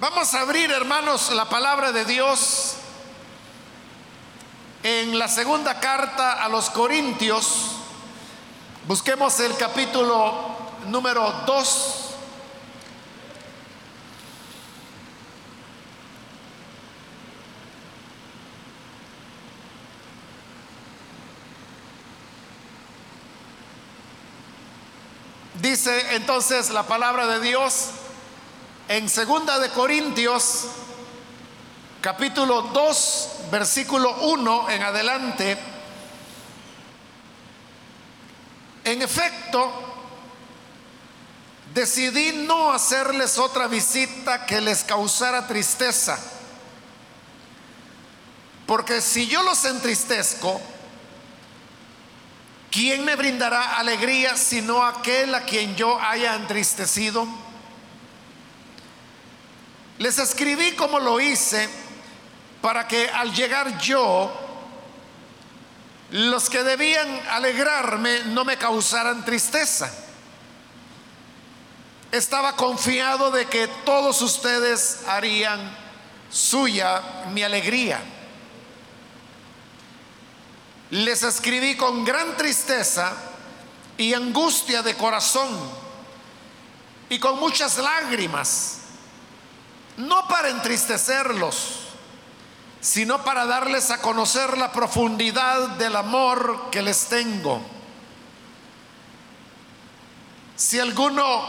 Vamos a abrir, hermanos, la palabra de Dios en la segunda carta a los Corintios. Busquemos el capítulo número 2. Dice entonces la palabra de Dios en segunda de Corintios capítulo 2 versículo 1 en adelante en efecto decidí no hacerles otra visita que les causara tristeza porque si yo los entristezco ¿Quién me brindará alegría sino aquel a quien yo haya entristecido? Les escribí como lo hice para que al llegar yo, los que debían alegrarme no me causaran tristeza. Estaba confiado de que todos ustedes harían suya mi alegría les escribí con gran tristeza y angustia de corazón y con muchas lágrimas, no para entristecerlos, sino para darles a conocer la profundidad del amor que les tengo. Si alguno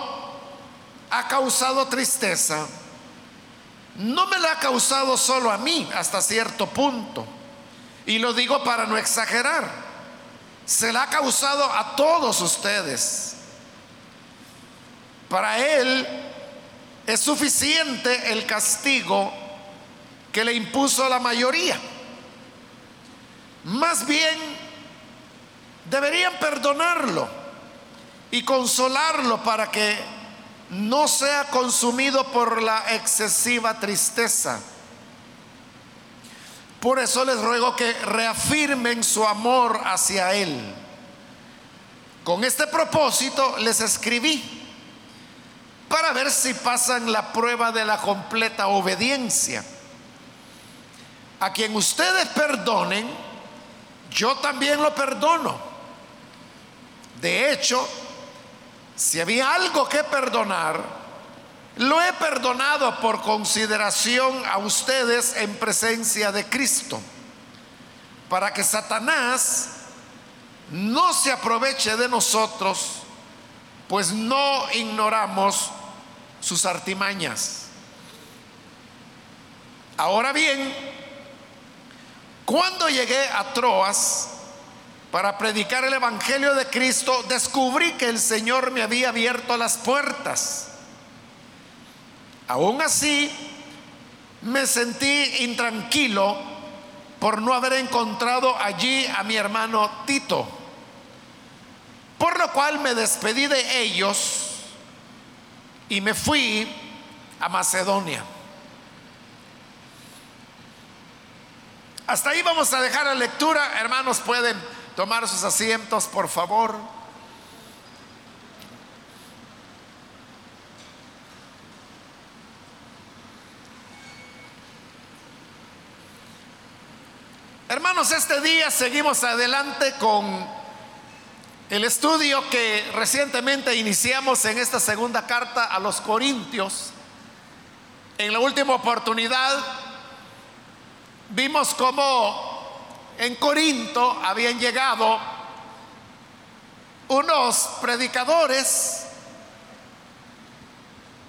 ha causado tristeza, no me la ha causado solo a mí hasta cierto punto y lo digo para no exagerar. Se la ha causado a todos ustedes. Para Él es suficiente el castigo que le impuso la mayoría. Más bien, deberían perdonarlo y consolarlo para que no sea consumido por la excesiva tristeza por eso les ruego que reafirmen su amor hacia Él. Con este propósito les escribí para ver si pasan la prueba de la completa obediencia. A quien ustedes perdonen, yo también lo perdono. De hecho, si había algo que perdonar, lo he perdonado por consideración a ustedes en presencia de Cristo, para que Satanás no se aproveche de nosotros, pues no ignoramos sus artimañas. Ahora bien, cuando llegué a Troas para predicar el Evangelio de Cristo, descubrí que el Señor me había abierto las puertas Aún así, me sentí intranquilo por no haber encontrado allí a mi hermano Tito, por lo cual me despedí de ellos y me fui a Macedonia. Hasta ahí vamos a dejar la lectura. Hermanos, pueden tomar sus asientos, por favor. Hermanos, este día seguimos adelante con el estudio que recientemente iniciamos en esta segunda carta a los Corintios. En la última oportunidad vimos cómo en Corinto habían llegado unos predicadores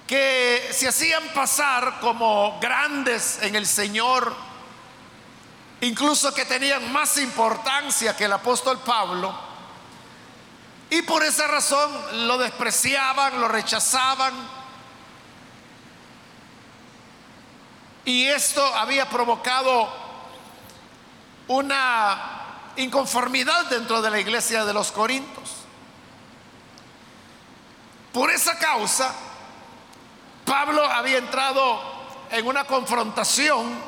que se hacían pasar como grandes en el Señor, incluso que tenían más importancia que el apóstol Pablo, y por esa razón lo despreciaban, lo rechazaban, y esto había provocado una inconformidad dentro de la iglesia de los Corintios. Por esa causa, Pablo había entrado en una confrontación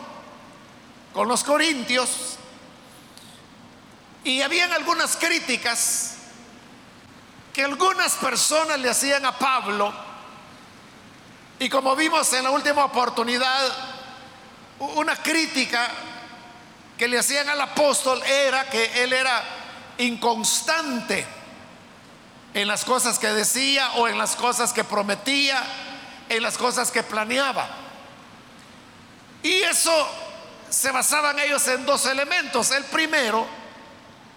con los corintios y habían algunas críticas que algunas personas le hacían a Pablo Y como vimos en la última oportunidad, una crítica que le hacían al apóstol era que él era inconstante en las cosas que decía o en las cosas que prometía, en las cosas que planeaba. Y eso se basaban ellos en dos elementos. El primero,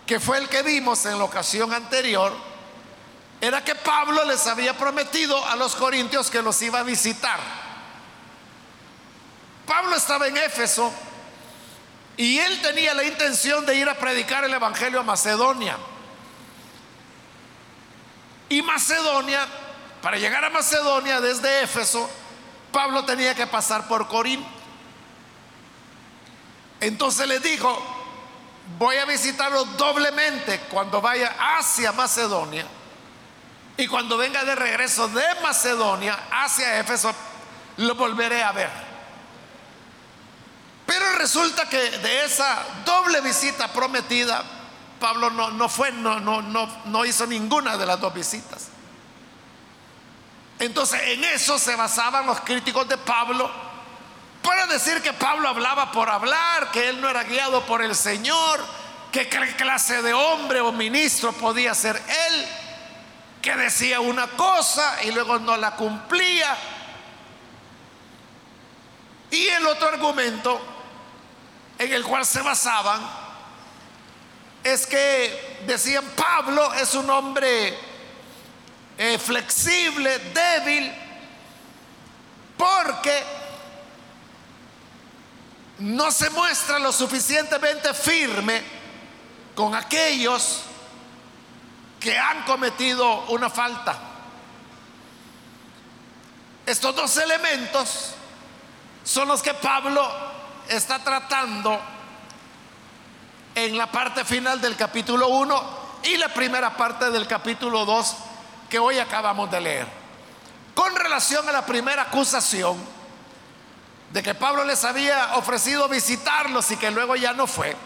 que fue el que vimos en la ocasión anterior, era que Pablo les había prometido a los corintios que los iba a visitar. Pablo estaba en Éfeso y él tenía la intención de ir a predicar el Evangelio a Macedonia. Y Macedonia, para llegar a Macedonia desde Éfeso, Pablo tenía que pasar por Corinto. Entonces le dijo, voy a visitarlo doblemente cuando vaya hacia Macedonia y cuando venga de regreso de Macedonia hacia Éfeso, lo volveré a ver. Pero resulta que de esa doble visita prometida, Pablo no, no fue, no, no, no, no hizo ninguna de las dos visitas. Entonces en eso se basaban los críticos de Pablo para decir que Pablo hablaba por hablar, que él no era guiado por el Señor, que qué clase de hombre o ministro podía ser él que decía una cosa y luego no la cumplía. Y el otro argumento en el cual se basaban es que decían Pablo es un hombre eh, flexible, débil, porque no se muestra lo suficientemente firme con aquellos que han cometido una falta. Estos dos elementos son los que Pablo está tratando en la parte final del capítulo 1 y la primera parte del capítulo 2 que hoy acabamos de leer. Con relación a la primera acusación de que Pablo les había ofrecido visitarlos y que luego ya no fue,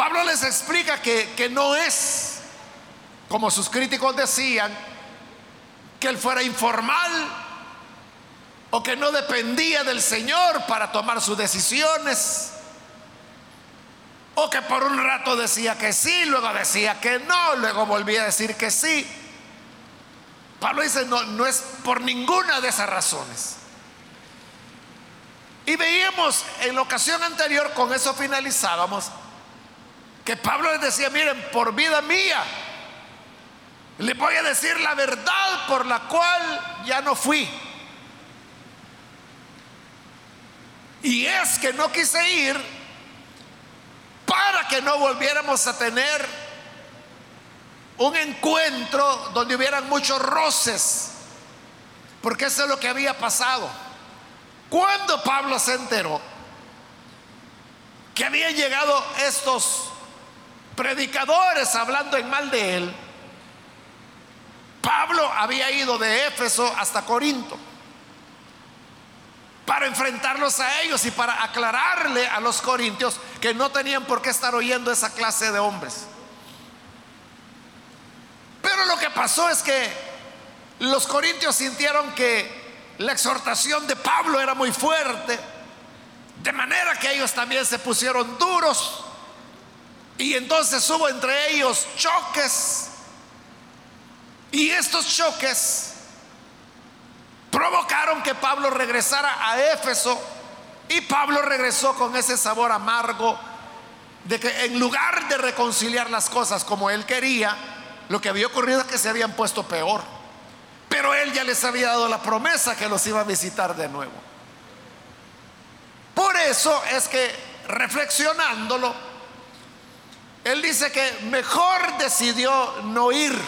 Pablo les explica que, que no es, como sus críticos decían, que él fuera informal o que no dependía del Señor para tomar sus decisiones. O que por un rato decía que sí, luego decía que no, luego volvía a decir que sí. Pablo dice, no, no es por ninguna de esas razones. Y veíamos en la ocasión anterior, con eso finalizábamos, que Pablo les decía, miren, por vida mía, les voy a decir la verdad por la cual ya no fui. Y es que no quise ir para que no volviéramos a tener un encuentro donde hubieran muchos roces, porque eso es lo que había pasado. Cuando Pablo se enteró que habían llegado estos predicadores hablando en mal de él, Pablo había ido de Éfeso hasta Corinto para enfrentarlos a ellos y para aclararle a los corintios que no tenían por qué estar oyendo esa clase de hombres. Pero lo que pasó es que los corintios sintieron que la exhortación de Pablo era muy fuerte, de manera que ellos también se pusieron duros y entonces hubo entre ellos choques. Y estos choques provocaron que Pablo regresara a Éfeso. Y Pablo regresó con ese sabor amargo de que en lugar de reconciliar las cosas como él quería, lo que había ocurrido es que se habían puesto peor. Pero él ya les había dado la promesa que los iba a visitar de nuevo. Por eso es que reflexionándolo, él dice que mejor decidió no ir.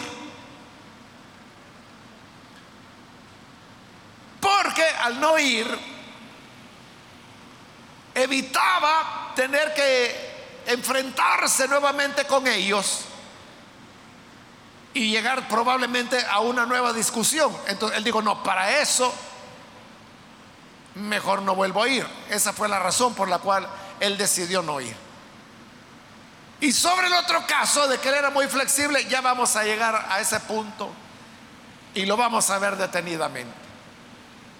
Porque al no ir, evitaba tener que enfrentarse nuevamente con ellos y llegar probablemente a una nueva discusión. Entonces él dijo, no, para eso mejor no vuelvo a ir. Esa fue la razón por la cual él decidió no ir. Y sobre el otro caso de que él era muy flexible, ya vamos a llegar a ese punto Y lo vamos a ver detenidamente.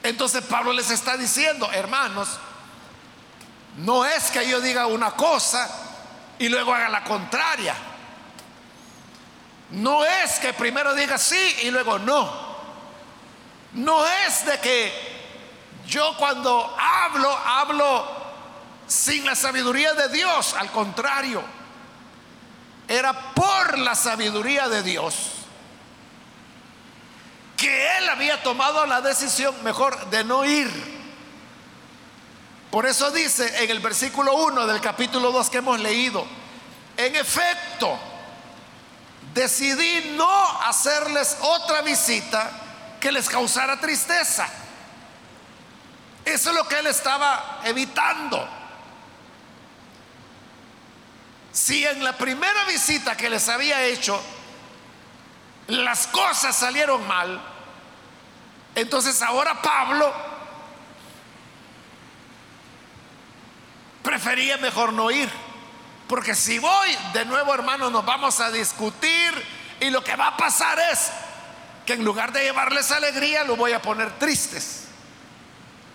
Entonces Pablo les está diciendo, hermanos, no es que yo diga una cosa y luego haga la contraria. No es que primero diga sí y luego no. No es de que yo cuando hablo, hablo sin la sabiduría de Dios. Al contrario, era por la sabiduría de Dios que él había tomado la decisión mejor de no ir. Por eso dice en el versículo 1 del capítulo 2 que hemos leído, en efecto, decidí no hacerles otra visita que les causara tristeza. Eso es lo que él estaba evitando. Si en la primera visita que les había hecho las cosas salieron mal, entonces ahora Pablo prefería mejor no ir. Porque si voy, de nuevo hermano, nos vamos a discutir y lo que va a pasar es que en lugar de llevarles alegría, lo voy a poner tristes.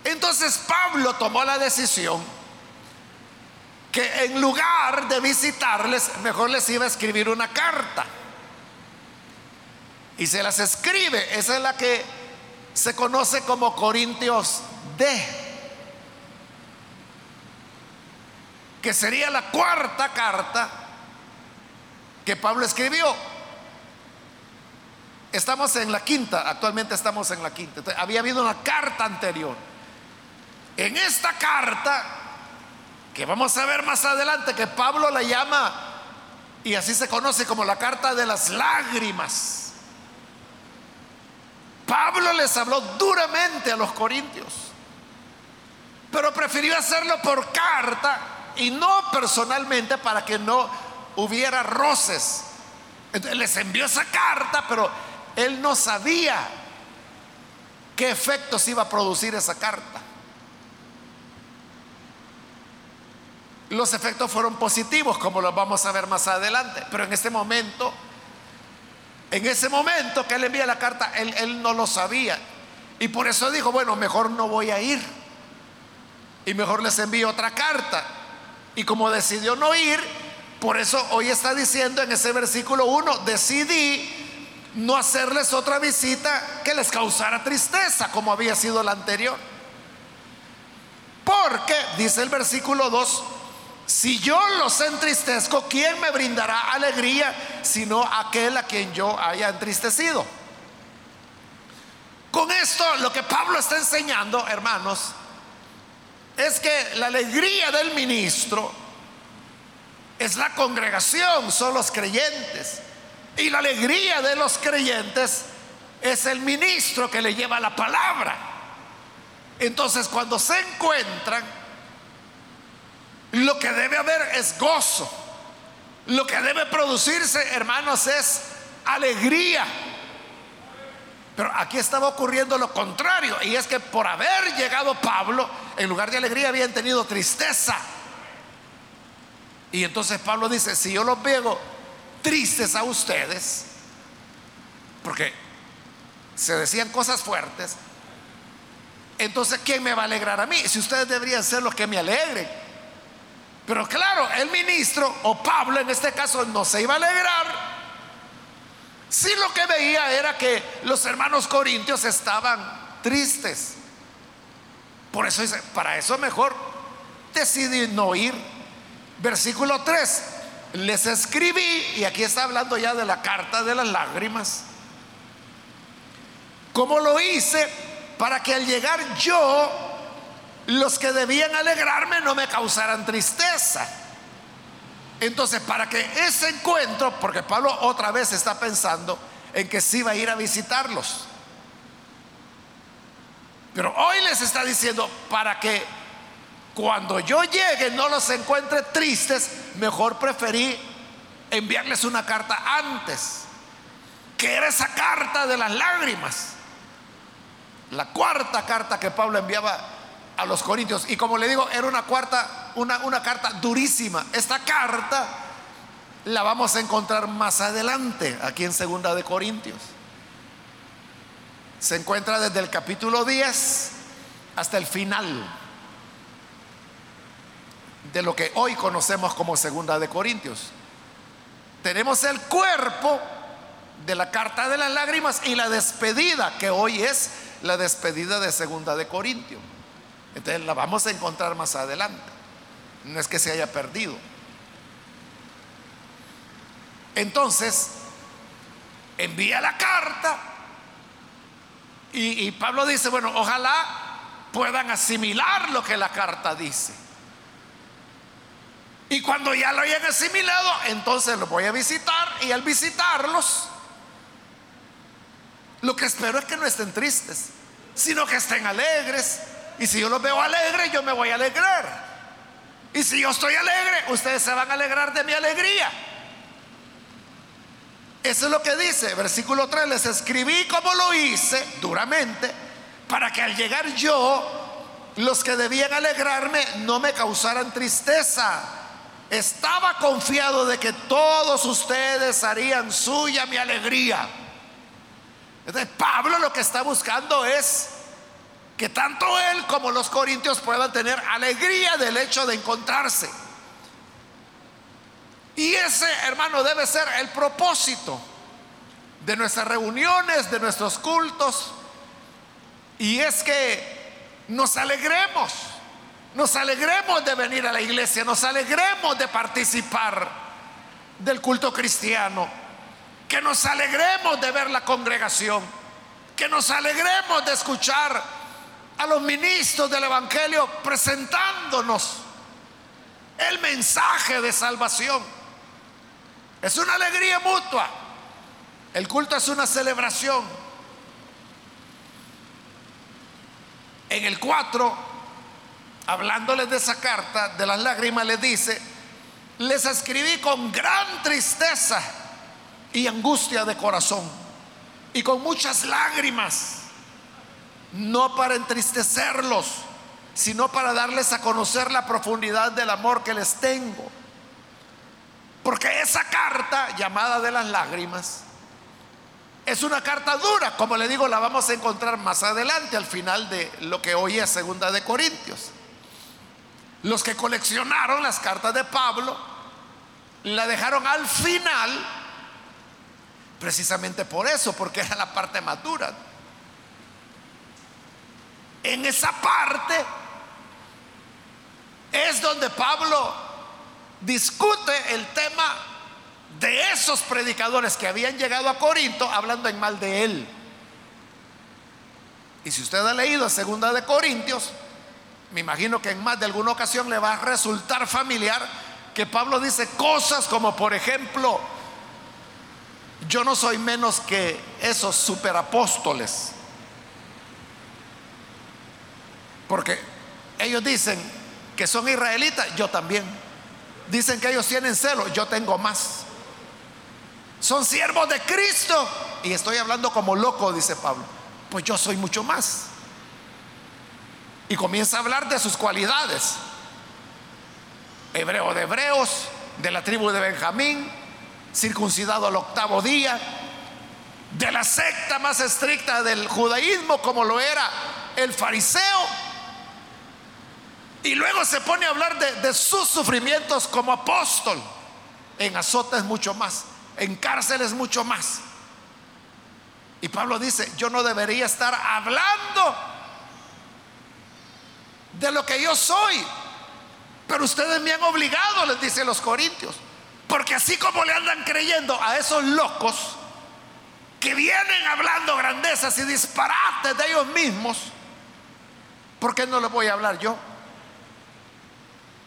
Entonces Pablo tomó la decisión que en lugar de visitarles, mejor les iba a escribir una carta. Y se las escribe. Esa es la que se conoce como Corintios D. Que sería la cuarta carta que Pablo escribió. Estamos en la quinta, actualmente estamos en la quinta. había habido una carta anterior. En esta carta, que vamos a ver más adelante, que Pablo la llama, y así se conoce como la carta de las lágrimas. Pablo les habló duramente a los corintios, pero prefirió hacerlo por carta y no personalmente para que no hubiera roces. Entonces les envió esa carta, pero él no sabía qué efectos iba a producir esa carta. Los efectos fueron positivos, como los vamos a ver más adelante, pero en este momento en ese momento que él envía la carta, él, no lo sabía. Y por eso dijo, bueno, mejor no voy a ir. Y mejor les envío otra carta. Y como decidió no ir, por eso hoy está diciendo en ese versículo 1, decidí no hacerles otra visita que les causara tristeza, como había sido la anterior. Porque, dice el versículo 2, si yo los entristezco, ¿quién me brindará alegría sino aquel a quien yo haya entristecido? Con esto lo que Pablo está enseñando, hermanos, es que la alegría del ministro es la congregación, son los creyentes. Y la alegría de los creyentes es el ministro que le lleva la palabra. Entonces cuando se encuentran, lo que debe haber es gozo. Lo que debe producirse, hermanos, es alegría. Pero aquí estaba ocurriendo lo contrario. Y es que por haber llegado Pablo, en lugar de alegría habían tenido tristeza. Y entonces Pablo dice, si yo los veo tristes a ustedes, porque se decían cosas fuertes, entonces ¿quién me va a alegrar a mí? Si ustedes deberían ser los que me alegren. Pero claro, el ministro o Pablo en este caso no se iba a alegrar. Si lo que veía era que los hermanos corintios estaban tristes. Por eso dice, para eso mejor decidí no ir. Versículo 3, les escribí, y aquí está hablando ya de la carta de las lágrimas, como lo hice para que al llegar yo los que debían alegrarme no me causaran tristeza. Entonces, para que ese encuentro, porque Pablo otra vez está pensando en que sí va a ir a visitarlos. Pero hoy les está diciendo, para que cuando yo llegue no los encuentre tristes, mejor preferí enviarles una carta antes, que era esa carta de las lágrimas. La cuarta carta que Pablo enviaba a los corintios. Y como le digo, era una, cuarta, una, una carta durísima. Esta carta la vamos a encontrar más adelante, aquí en Segunda de Corintios. se encuentra desde el capítulo 10 hasta el final de lo que hoy conocemos como Segunda de Corintios. Tenemos el cuerpo de la carta de las lágrimas y la despedida, que hoy es la despedida de Segunda de Corintios. Entonces la vamos a encontrar más adelante. No es que se haya perdido. Entonces, envía la carta y, Pablo dice, bueno, ojalá puedan asimilar lo que la carta dice. Y cuando ya lo hayan asimilado, entonces los voy a visitar y al visitarlos, lo que espero es que no estén tristes, sino que estén alegres. Y si yo los veo alegres, yo me voy a alegrar. Y si yo estoy alegre, ustedes se van a alegrar de mi alegría. Eso es lo que dice, versículo 3, les escribí como lo hice duramente, para que al llegar yo, los que debían alegrarme no me causaran tristeza. Estaba confiado de que todos ustedes harían suya mi alegría. Entonces Pablo lo que está buscando es que tanto él como los corintios puedan tener alegría del hecho de encontrarse. Y ese, hermano, debe ser el propósito de nuestras reuniones, de nuestros cultos. Y es que nos alegremos, nos alegremos de venir a la iglesia, nos alegremos de participar del culto cristiano, que nos alegremos de ver la congregación, que nos alegremos de escuchar a los ministros del Evangelio presentándonos el mensaje de salvación. Es una alegría mutua. El culto es una celebración. En el 4, hablándoles de esa carta de las lágrimas, les dice, les escribí con gran tristeza y angustia de corazón y con muchas lágrimas, no para entristecerlos, sino para darles a conocer la profundidad del amor que les tengo porque esa carta llamada de las lágrimas es una carta dura, como le digo, la vamos a encontrar más adelante al final de lo que hoy es Segunda de Corintios. Los que coleccionaron las cartas de Pablo la dejaron al final precisamente por eso, porque era la parte más dura. En esa parte es donde Pablo discute el tema de esos predicadores que habían llegado a Corinto hablando en mal de él. Y si usted ha leído Segunda de Corintios, me imagino que en más de alguna ocasión le va a resultar familiar que Pablo dice cosas como, por ejemplo, yo no soy menos que esos superapóstoles. Porque ellos dicen que son israelitas, yo también. Dicen que ellos tienen celo, yo tengo más. Son siervos de Cristo. Y estoy hablando como loco, dice Pablo. Pues yo soy mucho más. Y comienza a hablar de sus cualidades. Hebreo de hebreos, de la tribu de Benjamín, circuncidado al octavo día, de la secta más estricta del judaísmo como lo era el fariseo y luego se pone a hablar de, sus sufrimientos como apóstol. En azotes mucho más, en cárceles mucho más. Y Pablo dice, yo no debería estar hablando de lo que yo soy. Pero ustedes me han obligado, les dice los corintios. Porque así como le andan creyendo a esos locos que vienen hablando grandezas y disparates de ellos mismos, ¿por qué no les voy a hablar yo?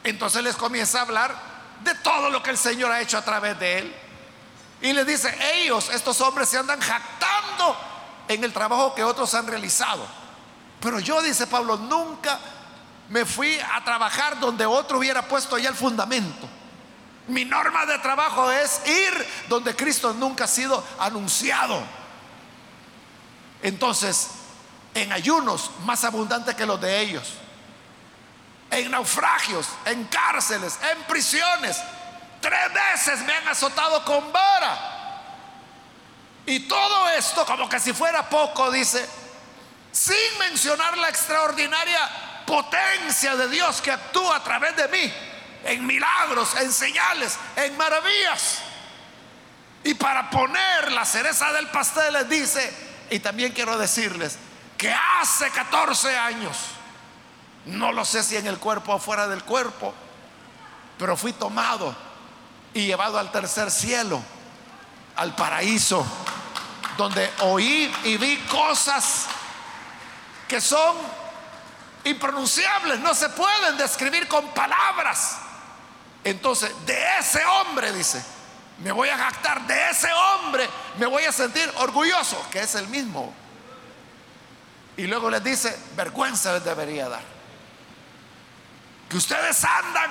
Entonces les comienza a hablar de todo lo que el Señor ha hecho a través de él. Y les dice, ellos, estos hombres se andan jactando en el trabajo que otros han realizado. Pero yo, dice Pablo, nunca me fui a trabajar donde otro hubiera puesto ya el fundamento. Mi norma de trabajo es ir donde Cristo nunca ha sido anunciado. Entonces, en ayunos más abundantes que los de ellos en naufragios, en cárceles, en prisiones. Tres veces me han azotado con vara. Y todo esto, como que si fuera poco, dice, sin mencionar la extraordinaria potencia de Dios que actúa a través de mí en milagros, en señales, en maravillas. Y para poner la cereza del pastel les dice, y también quiero decirles, que hace 14 años, no lo sé si en el cuerpo o fuera del cuerpo, pero fui tomado y llevado al tercer cielo, al paraíso, donde oí y vi cosas que son impronunciables, no se pueden describir con palabras. Entonces, de ese hombre, dice, me voy a jactar, de ese hombre me voy a sentir orgulloso, que es el mismo. Y luego les dice, vergüenza les debería dar. Que ustedes andan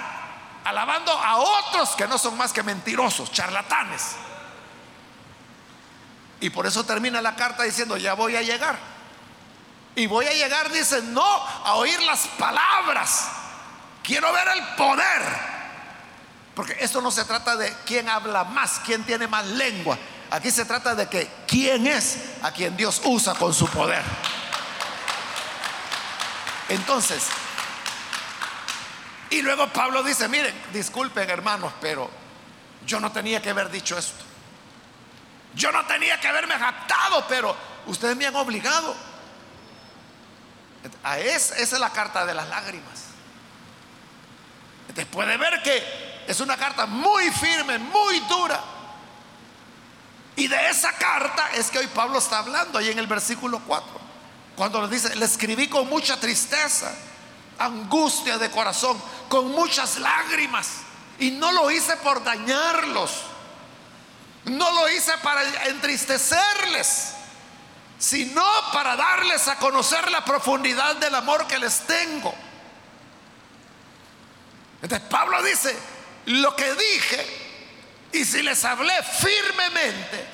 alabando a otros que no son más que mentirosos, charlatanes. Y por eso termina la carta diciendo, ya voy a llegar. Y voy a llegar, dice, no a oír las palabras. Quiero ver el poder. Porque esto no se trata de quién habla más, quién tiene más lengua. Aquí se trata de que quién es a quien Dios usa con su poder. Entonces, y luego Pablo dice, miren, disculpen hermanos, pero yo no tenía que haber dicho esto. Yo no tenía que haberme jactado, pero ustedes me han obligado. A esa es la carta de las lágrimas. Entonces puede ver que es una carta muy firme, muy dura. Y de esa carta es que hoy Pablo está hablando ahí en el versículo 4. Cuando le dice, le escribí con mucha tristeza, angustia de corazón, con muchas lágrimas. Y no lo hice por dañarlos. No lo hice para entristecerles, sino para darles a conocer la profundidad del amor que les tengo. Entonces Pablo dice, lo que dije, y si les hablé firmemente,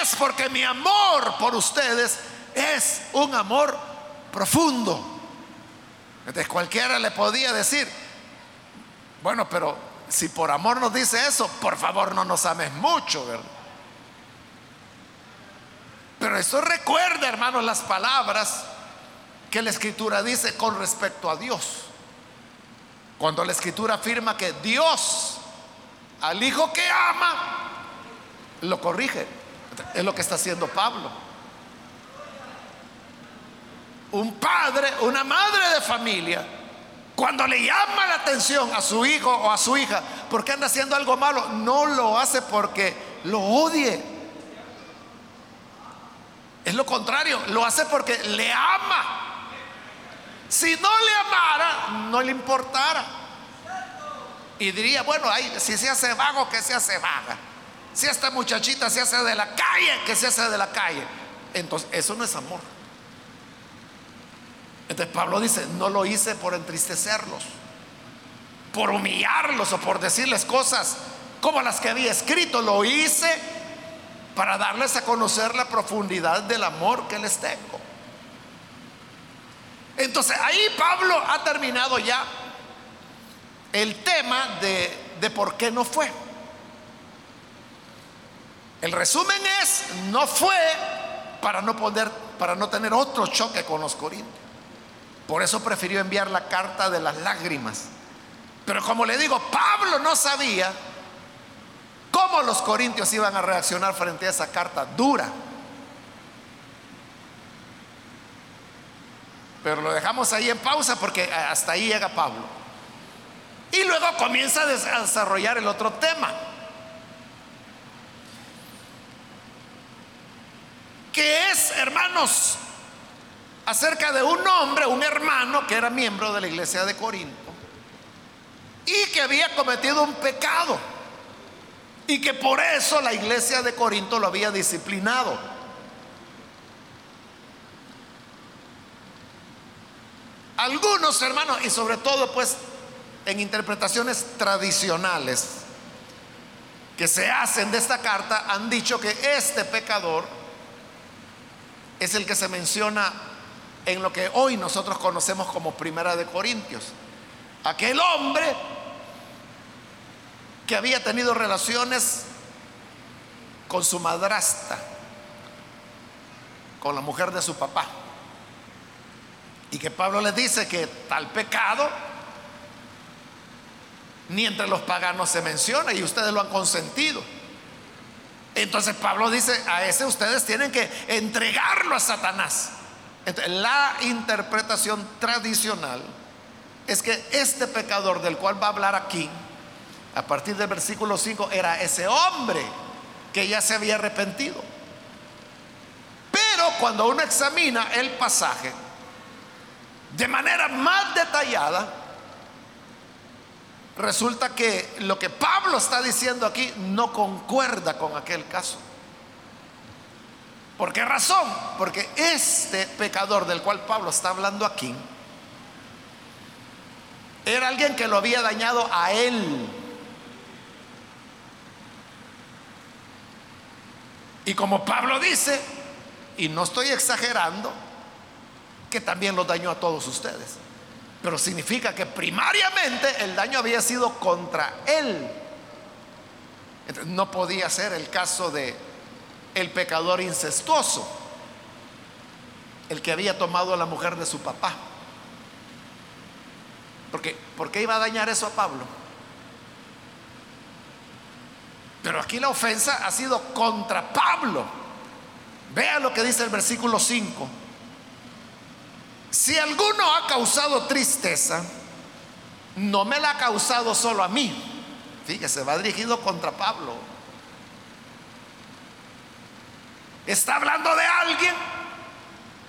es porque mi amor por ustedes es un amor profundo. Entonces cualquiera le podía decir, bueno, pero si por amor nos dice eso, por favor no nos ames mucho. Pero eso recuerda, hermanos, las palabras que la escritura dice con respecto a Dios. Cuando la escritura afirma que Dios al hijo que ama, lo corrige. Es lo que está haciendo Pablo un padre, una madre de familia, cuando le llama la atención a su hijo o a su hija porque anda haciendo algo malo, no lo hace porque lo odie. Es lo contrario, lo hace porque le ama. Si no le amara, no le importara. Y diría, bueno, ahí, si se hace vago, que se hace vaga. Si esta muchachita se hace de la calle, que se hace de la calle. Entonces, eso no es amor. Entonces Pablo dice, no lo hice por entristecerlos, por humillarlos o por decirles cosas como las que había escrito, lo hice para darles a conocer la profundidad del amor que les tengo. Entonces ahí Pablo ha terminado ya el tema de, de por qué no fue. El resumen es, no fue para no poder, para no tener otro choque con los corintios. Por eso prefirió enviar la carta de las lágrimas. Pero como le digo, Pablo no sabía cómo los corintios iban a reaccionar frente a esa carta dura. Pero lo dejamos ahí en pausa porque hasta ahí llega Pablo. Y luego comienza a desarrollar el otro tema. Que es, hermanos, acerca de un hombre, un hermano que era miembro de la iglesia de Corinto y que había cometido un pecado y que por eso la iglesia de Corinto lo había disciplinado. Algunos hermanos, y sobre todo pues en interpretaciones tradicionales que se hacen de esta carta, han dicho que este pecador es el que se menciona en lo que hoy nosotros conocemos como Primera de Corintios. Aquel hombre que había tenido relaciones con su madrastra, con la mujer de su papá. Y que Pablo les dice que tal pecado ni entre los paganos se menciona y ustedes lo han consentido. Entonces Pablo dice, a ese ustedes tienen que entregarlo a Satanás. La interpretación tradicional es que este pecador del cual va a hablar aquí, a partir del versículo 5, era ese hombre que ya se había arrepentido. Pero cuando uno examina el pasaje de manera más detallada, resulta que lo que Pablo está diciendo aquí no concuerda con aquel caso. ¿Por qué razón? Porque este pecador del cual Pablo está hablando aquí era alguien que lo había dañado a él. Y como Pablo dice, y no estoy exagerando, que también lo dañó a todos ustedes. Pero significa que primariamente el daño había sido contra él. no podía ser el caso de el pecador incestuoso, el que había tomado a la mujer de su papá. Porque ¿por qué iba a dañar eso a Pablo? Pero aquí la ofensa ha sido contra Pablo. Vea lo que dice el versículo 5. Si alguno ha causado tristeza, no me la ha causado solo a mí. Fíjese, va dirigido contra Pablo. Está hablando de alguien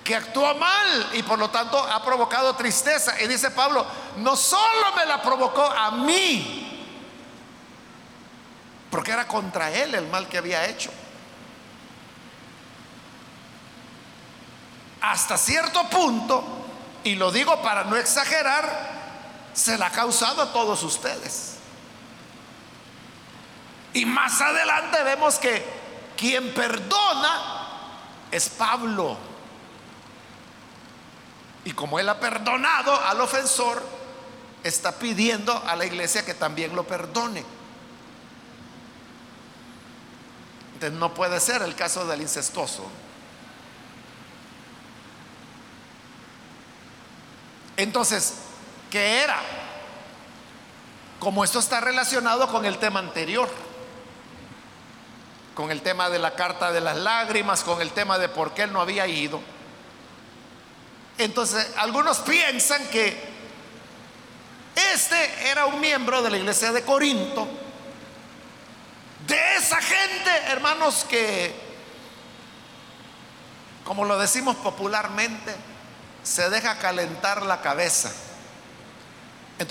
que actuó mal y por lo tanto ha provocado tristeza. Y dice Pablo, no solo me la provocó a mí, porque era contra él el mal que había hecho. Hasta cierto punto, y lo digo para no exagerar, se la ha causado a todos ustedes. Y más adelante vemos que quien perdona es Pablo. Y como él ha perdonado al ofensor, está pidiendo a la iglesia que también lo perdone. Entonces no puede ser el caso del incestuoso. Entonces, ¿qué era? Como esto está relacionado con el tema anterior, con el tema de la carta de las lágrimas, con el tema de por qué él no había ido. Entonces, algunos piensan que este era un miembro de la iglesia de Corinto de esa gente, hermanos, que, como lo decimos popularmente, se deja calentar la cabeza.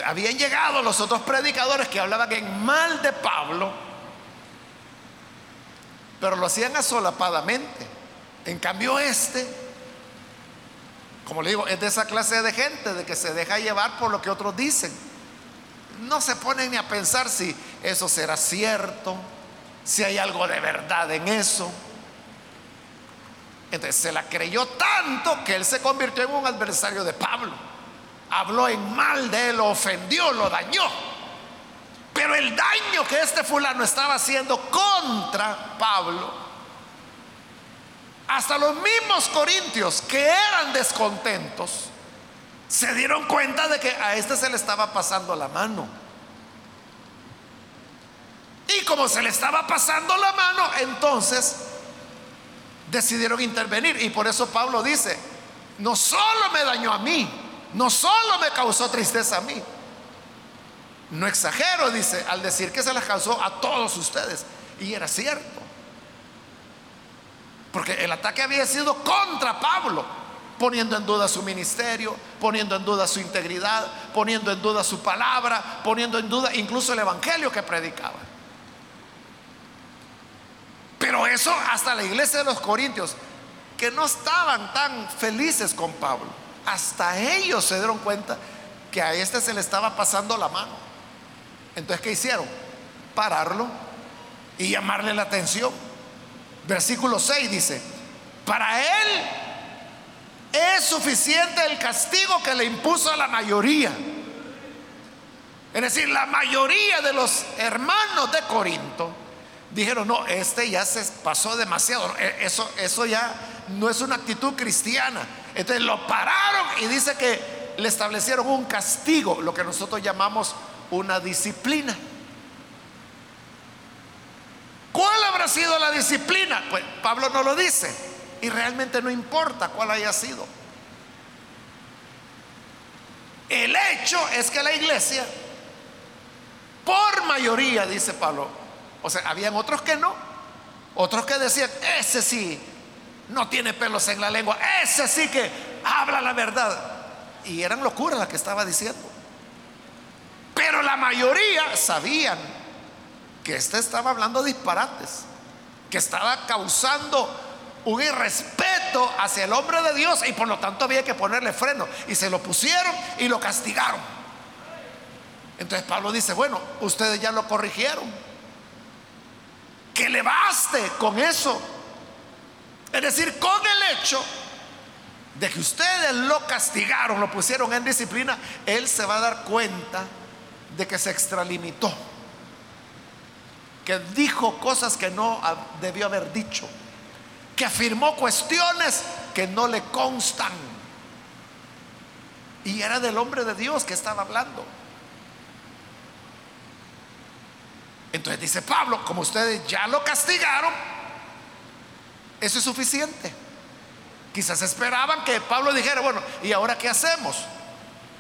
habían llegado los otros predicadores que hablaban en mal de Pablo, pero lo hacían asolapadamente. En cambio, este, como le digo, es de esa clase de gente de que se deja llevar por lo que otros dicen. No se ponen ni a pensar si eso será cierto, si hay algo de verdad en eso. Entonces se la creyó tanto que él se convirtió en un adversario de Pablo. Habló en mal de él, lo ofendió, lo dañó. Pero el daño que este fulano estaba haciendo contra Pablo, hasta los mismos corintios que eran descontentos, se dieron cuenta de que a este se le estaba pasando la mano. Y como se le estaba pasando la mano, entonces decidieron intervenir. Y por eso Pablo dice, no solo me dañó a mí, no solo me causó tristeza a mí. No exagero, dice, al decir que se las causó a todos ustedes. Y era cierto. Porque el ataque había sido contra Pablo, poniendo en duda su ministerio, poniendo en duda su integridad, poniendo en duda su palabra, poniendo en duda incluso el evangelio que predicaba. Pero eso hasta la iglesia de los Corintios, que no estaban tan felices con Pablo, hasta ellos se dieron cuenta que a este se le estaba pasando la mano. Entonces, ¿qué hicieron? Pararlo y llamarle la atención. Versículo 6 dice, para él es suficiente el castigo que le impuso a la mayoría. Es decir, la mayoría de los hermanos de Corinto dijeron, no, este ya se pasó demasiado. E, eso, eso ya no es una actitud cristiana. Entonces lo pararon y dice que le establecieron un castigo, lo que nosotros llamamos una disciplina. ¿Cuál habrá sido la disciplina? Pues Pablo no lo dice y realmente no importa cuál haya sido. El hecho es que la iglesia, por mayoría, dice Pablo, o sea, habían otros que no, otros que decían, ese sí, no tiene pelos en la lengua, ese sí que habla la verdad. Y eran locuras las que estaba diciendo. Pero la mayoría sabían que este estaba hablando disparates, que estaba causando un irrespeto hacia el hombre de Dios y por lo tanto había que ponerle freno. Y se lo pusieron y lo castigaron. Entonces Pablo dice, bueno, ustedes ya lo corrigieron. Que le baste con eso. Es decir, con el hecho de que ustedes lo castigaron, lo pusieron en disciplina, él se va a dar cuenta de que se extralimitó. Que dijo cosas que no debió haber dicho que afirmó cuestiones que no le constan. Y era del hombre de Dios que estaba hablando. Entonces dice Pablo, como ustedes ya lo castigaron, eso es suficiente. Quizás esperaban que Pablo dijera, bueno, ¿y ahora qué hacemos?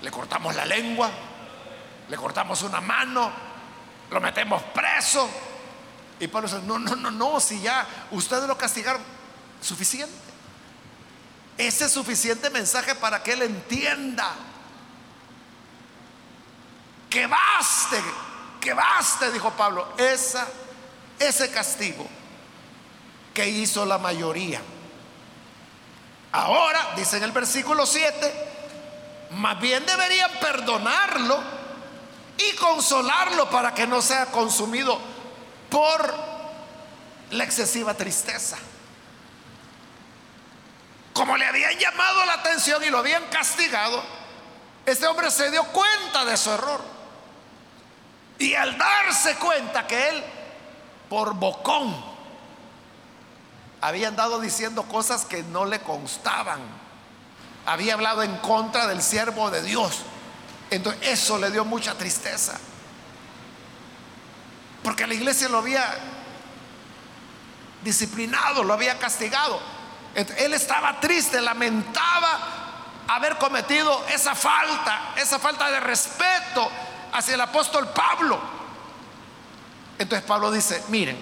Le cortamos la lengua, le cortamos una mano, lo metemos preso. Y Pablo dice, no, no, no, no, si ya ustedes lo castigaron, Suficiente. Ese es suficiente mensaje para que él entienda que baste, que baste, dijo Pablo, esa, ese castigo que hizo la mayoría. Ahora, dice en el versículo 7, más bien deberían perdonarlo y consolarlo para que no sea consumido por la excesiva tristeza como le habían llamado la atención y lo habían castigado, este hombre se dio cuenta de su error. Y al darse cuenta que él, por bocón, había andado diciendo cosas que no le constaban, había hablado en contra del siervo de Dios. Entonces eso le dio mucha tristeza. Porque la iglesia lo había disciplinado, lo había castigado. Él estaba triste, lamentaba haber cometido esa falta, esa falta de respeto hacia el apóstol Pablo. Entonces Pablo dice, miren,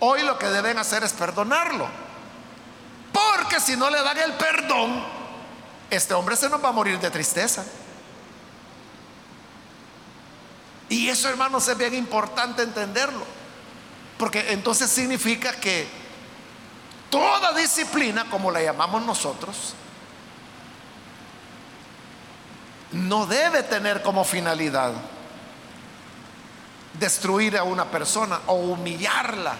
hoy lo que deben hacer es perdonarlo. Porque si no le dan el perdón, este hombre se nos va a morir de tristeza. Y eso, hermanos, es bien importante entenderlo. Porque entonces significa que Toda disciplina, como la llamamos nosotros, no debe tener como finalidad destruir a una persona o humillarla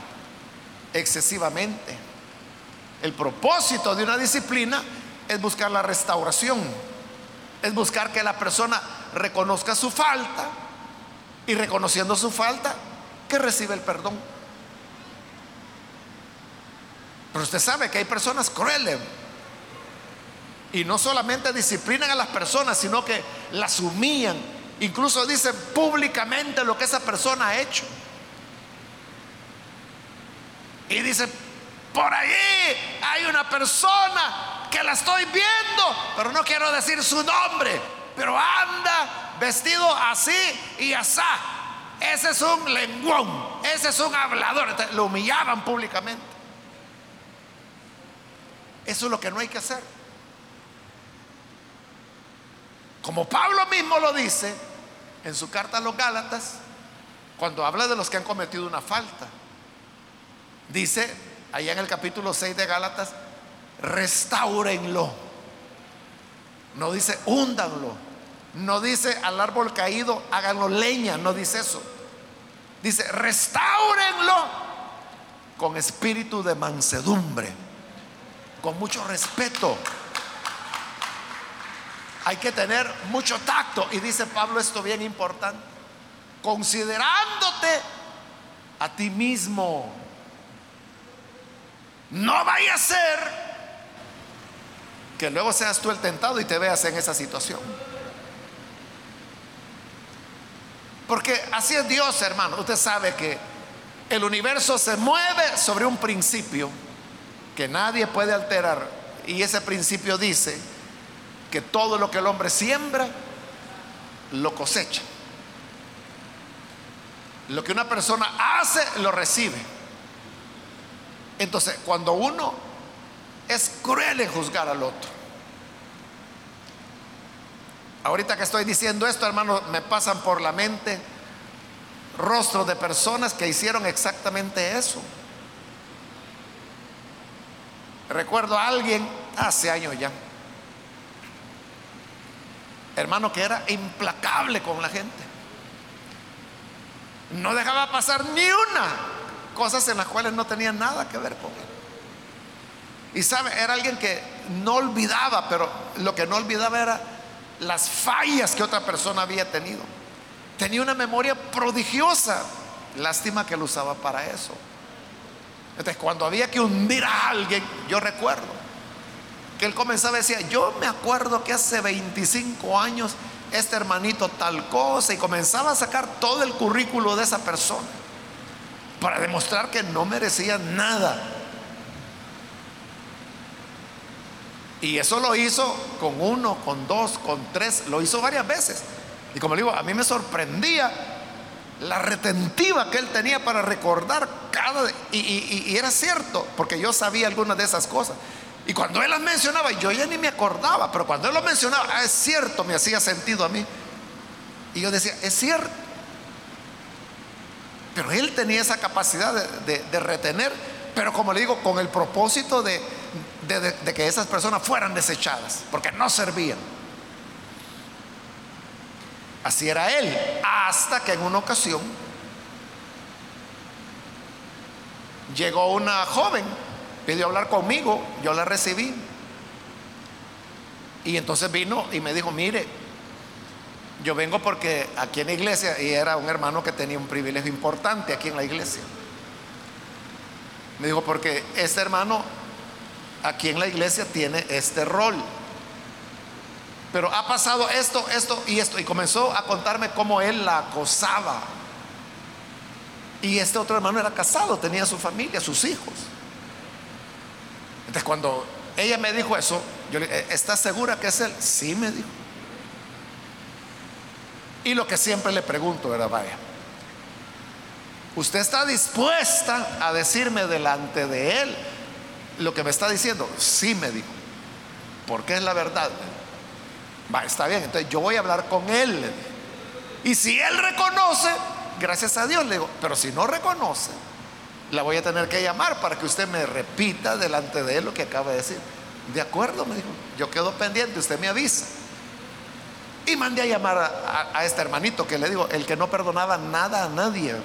excesivamente. El propósito de una disciplina es buscar la restauración, es buscar que la persona reconozca su falta y reconociendo su falta, que reciba el perdón. Pero usted sabe que hay personas crueles. Y no solamente disciplinan a las personas, sino que las humillan. Incluso dicen públicamente lo que esa persona ha hecho. Y dicen, por allí hay una persona que la estoy viendo, pero no quiero decir su nombre, pero anda vestido así y asá. Ese es un lenguón, ese es un hablador. lo humillaban públicamente. Eso es lo que no hay que hacer. Como Pablo mismo lo dice en su carta a los Gálatas, cuando habla de los que han cometido una falta, dice allá en el capítulo 6 de Gálatas, restáurenlo. No dice húndanlo. No dice al árbol caído háganlo leña. No dice eso. Dice restáurenlo con espíritu de mansedumbre con mucho respeto. Hay que tener mucho tacto. Y dice Pablo esto bien importante. Considerándote a ti mismo. No vaya a ser que luego seas tú el tentado y te veas en esa situación. Porque así es Dios, hermano. Usted sabe que el universo se mueve sobre un principio que nadie puede alterar. Y ese principio dice que todo lo que el hombre siembra, lo cosecha. Lo que una persona hace, lo recibe. Entonces, cuando uno es cruel en juzgar al otro, ahorita que estoy diciendo esto, hermano, me pasan por la mente rostros de personas que hicieron exactamente eso. Recuerdo a alguien hace años ya, hermano, que era implacable con la gente. No dejaba pasar ni una, cosas en las cuales no tenía nada que ver con él. Y sabe, era alguien que no olvidaba, pero lo que no olvidaba era las fallas que otra persona había tenido. Tenía una memoria prodigiosa. Lástima que lo usaba para eso. Entonces, cuando había que hundir a alguien, yo recuerdo que él comenzaba y decía, yo me acuerdo que hace 25 años este hermanito tal cosa y comenzaba a sacar todo el currículo de esa persona para demostrar que no merecía nada. Y eso lo hizo con uno, con dos, con tres, lo hizo varias veces. Y como le digo, a mí me sorprendía la retentiva que él tenía para recordar cada... Y, y, era cierto, porque yo sabía algunas de esas cosas. Y cuando él las mencionaba, yo ya ni me acordaba, pero cuando él lo mencionaba, ah, es cierto, me hacía sentido a mí. Y yo decía, es cierto. Pero él tenía esa capacidad de, retener, pero como le digo, con el propósito de, de que esas personas fueran desechadas, porque no servían. Así era él, hasta que en una ocasión llegó una joven pidió hablar conmigo, yo la recibí. Y entonces vino y me dijo, mire, yo vengo porque aquí en la iglesia, y era un hermano que tenía un privilegio importante aquí en la iglesia. Me dijo, porque este hermano aquí en la iglesia tiene este rol. Pero ha pasado esto, esto y esto. Y comenzó a contarme cómo él la acosaba. Y este otro hermano era casado, tenía su familia, sus hijos. Entonces cuando ella me dijo eso, yo le dije, ¿estás segura que es él? Sí, me dijo. Y lo que siempre le pregunto era, vaya, ¿usted está dispuesta a decirme delante de él lo que me está diciendo? Sí, me dijo, porque es la verdad. Va, está bien, entonces yo voy a hablar con él. Y si él reconoce, gracias a Dios, le digo, pero si no reconoce, la voy a tener que llamar para que usted me repita delante de él lo que acaba de decir. De acuerdo, me dijo, yo quedo pendiente, usted me avisa. Y mandé a llamar a, este hermanito que le digo, el que no perdonaba nada a nadie.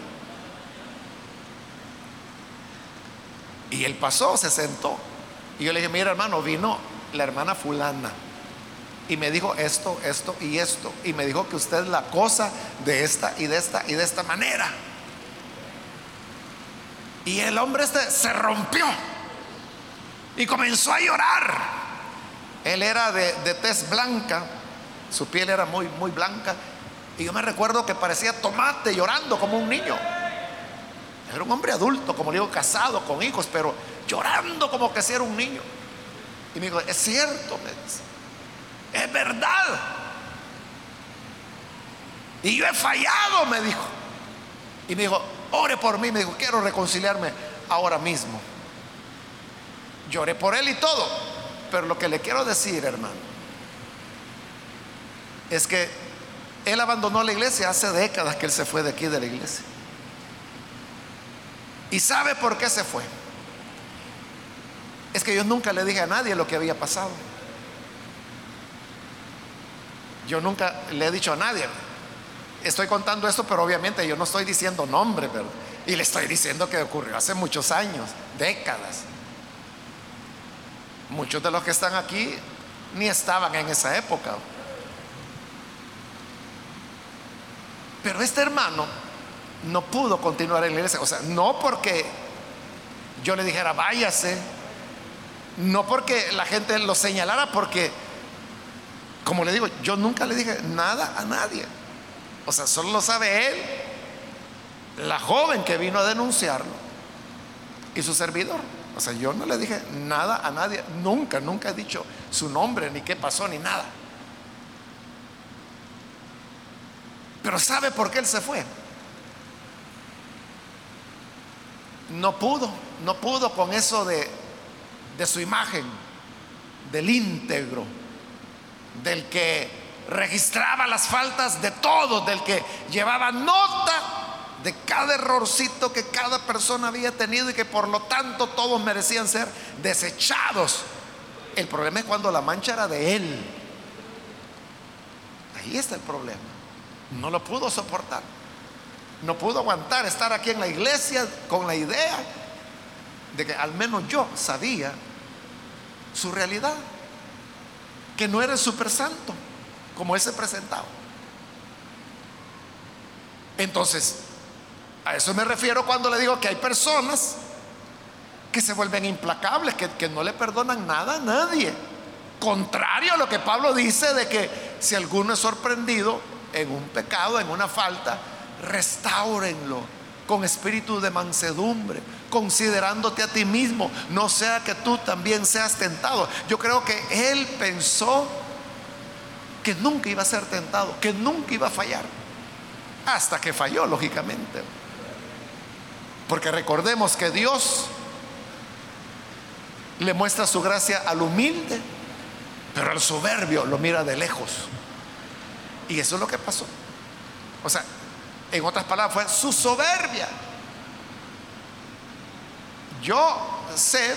Y él pasó, se sentó. Y yo le dije, mira hermano, vino la hermana fulana. Y me dijo esto, esto y esto. Y me dijo que usted la cosa de esta y de esta y de esta manera. Y el hombre este se rompió y comenzó a llorar. Él era de, tez blanca, su piel era muy, muy blanca. Y yo me recuerdo que parecía tomate llorando como un niño. Era un hombre adulto, como digo, casado, con hijos, pero llorando como que si era un niño. Y me dijo, es cierto, es verdad. Y yo he fallado, me dijo. Y me dijo, ore por mí. Me dijo, quiero reconciliarme ahora mismo. Lloré por él y todo. Pero lo que le quiero decir, hermano, es que él abandonó la iglesia hace décadas que él se fue de aquí de la iglesia. ¿Y sabe por qué se fue? Es que yo nunca le dije a nadie lo que había pasado. Yo nunca le he dicho a nadie, Estoy contando esto, pero obviamente yo no estoy diciendo nombre, ¿verdad? Y le estoy diciendo que ocurrió hace muchos años, décadas. Muchos de los que están aquí ni estaban en esa época. Pero este hermano no pudo continuar en la iglesia. O sea, no porque yo le dijera váyase No porque la gente lo señalara, porque, como le digo, yo nunca le dije nada a nadie. O sea, solo lo sabe él, la joven que vino a denunciarlo y su servidor. O sea, yo no le dije nada a nadie, nunca, nunca he dicho su nombre, ni qué pasó, ni nada. Pero ¿sabe por qué él se fue? No pudo, no pudo con eso de, de su imagen, del íntegro, del que registraba las faltas de todos, del que llevaba nota de cada errorcito que cada persona había tenido y que por lo tanto todos merecían ser desechados. El problema es cuando la mancha era de él. Ahí está el problema. No lo pudo soportar. No pudo aguantar estar aquí en la iglesia con la idea de que al menos yo sabía su realidad, que no era el super santo como él se presentaba. Entonces, a eso me refiero cuando le digo que hay personas que se vuelven implacables, que, que, no le perdonan nada a nadie. Contrario a lo que Pablo dice de que si alguno es sorprendido en un pecado, en una falta, restáurenlo con espíritu de mansedumbre, considerándote a ti mismo, no sea que tú también seas tentado. Yo creo que él pensó que nunca iba a ser tentado, que nunca iba a fallar, hasta que falló, lógicamente. Porque recordemos que Dios le muestra su gracia al humilde, pero al soberbio lo mira de lejos. Y eso es lo que pasó. O sea, en otras palabras, fue su soberbia. Yo sé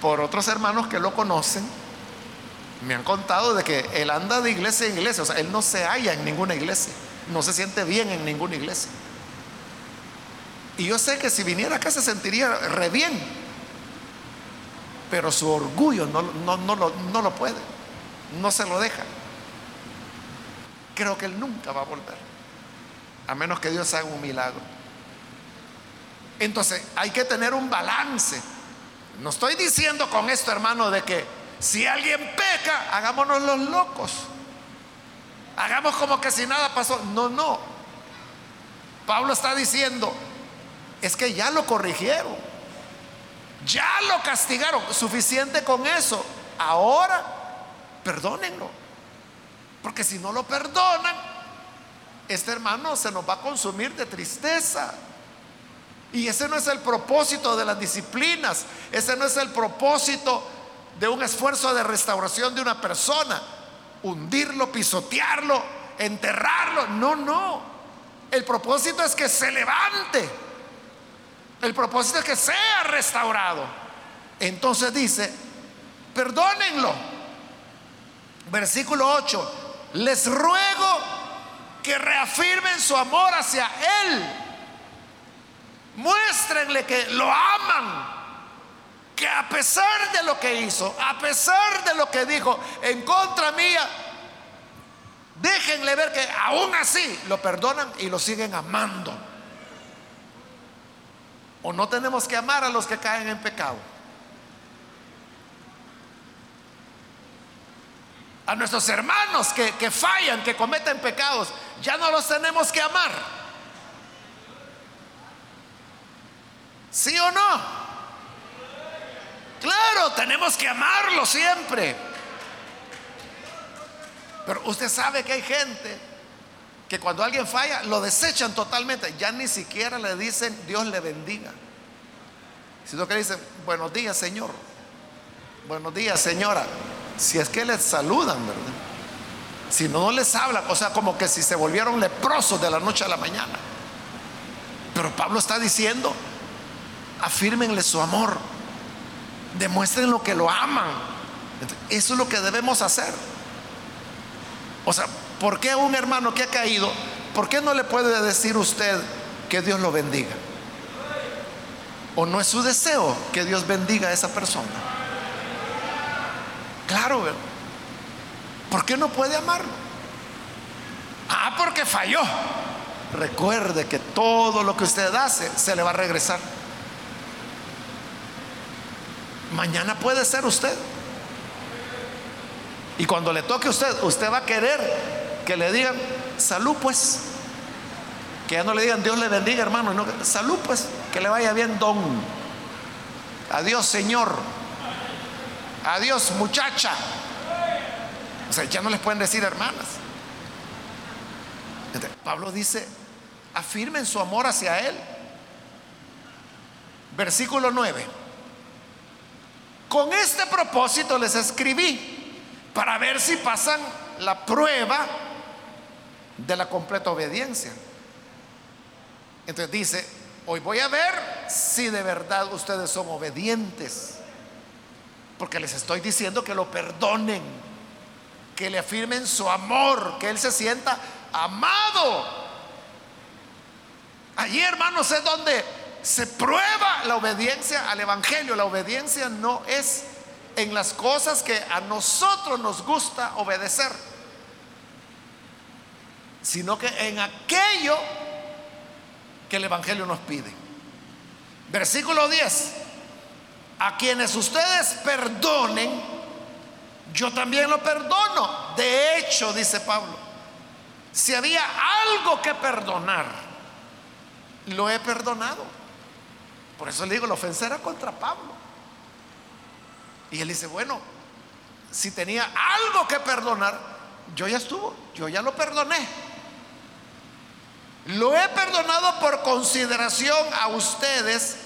por otros hermanos que lo conocen, me han contado de que él anda de iglesia en iglesia, o sea, él no se halla en ninguna iglesia, no se siente bien en ninguna iglesia. Y yo sé que si viniera acá se sentiría re bien, pero su orgullo no, no, no, lo, no lo puede, no se lo deja. Creo que él nunca va a volver, a menos que Dios haga un milagro. Entonces hay que tener un balance. No estoy diciendo con esto, hermano, de que si alguien peca, hagámonos los locos. Hagamos como que si nada pasó. No, no. Pablo está diciendo, es que ya lo corrigieron. Ya lo castigaron. Suficiente con eso. Ahora, perdónenlo. Porque si no lo perdonan, este hermano se nos va a consumir de tristeza. Y ese no es el propósito de las disciplinas. Ese no es el propósito de un esfuerzo de restauración de una persona, hundirlo, pisotearlo, enterrarlo. No, no. El propósito es que se levante. El propósito es que sea restaurado. Entonces dice, perdónenlo. Versículo 8, les ruego que reafirmen su amor hacia Él. Muéstrenle que lo aman que a pesar de lo que hizo, a pesar de lo que dijo en contra mía, déjenle ver que aún así lo perdonan y lo siguen amando. O no tenemos que amar a los que caen en pecado. A nuestros hermanos que, que fallan, que cometen pecados, ya no los tenemos que amar. ¿Sí o no? Claro, tenemos que amarlo siempre. Pero usted sabe que hay gente que cuando alguien falla lo desechan totalmente. Ya ni siquiera le dicen Dios le bendiga. Sino que dicen buenos días Señor. Buenos días señora. Si es que les saludan, ¿verdad? Si no, no les hablan. O sea, como que si se volvieron leprosos de la noche a la mañana. Pero Pablo está diciendo, afírmenle su amor demuestren lo que lo aman. Eso es lo que debemos hacer. O sea, ¿por qué a un hermano que ha caído, por qué no le puede decir usted que Dios lo bendiga? ¿O no es su deseo que Dios bendiga a esa persona? Claro, ¿por qué no puede amarlo? Ah, porque falló. Recuerde que todo lo que usted hace se le va a regresar. mañana puede ser usted. Y cuando le toque a usted, usted va a querer que le digan, salud pues. Que ya no le digan Dios le bendiga, hermano. No, salud pues, que le vaya bien, don. Adiós, Señor. Adiós, muchacha. O sea, ya no les pueden decir hermanas. Pablo dice, afirmen su amor hacia Él. Versículo 9. Con este propósito les escribí para ver si pasan la prueba de la completa obediencia. Entonces dice, hoy voy a ver si de verdad ustedes son obedientes. Porque les estoy diciendo que lo perdonen, que le afirmen su amor, que Él se sienta amado. Allí, hermanos, es donde se prueba la obediencia al Evangelio. La obediencia no es en las cosas que a nosotros nos gusta obedecer, sino que en aquello que el Evangelio nos pide. Versículo 10. A quienes ustedes perdonen, yo también lo perdono. De hecho, dice Pablo, si había algo que perdonar, lo he perdonado. Por eso le digo, la ofensa era contra Pablo. Y él dice, bueno, si tenía algo que perdonar, yo ya estuvo, yo ya lo perdoné. Lo he perdonado por consideración a ustedes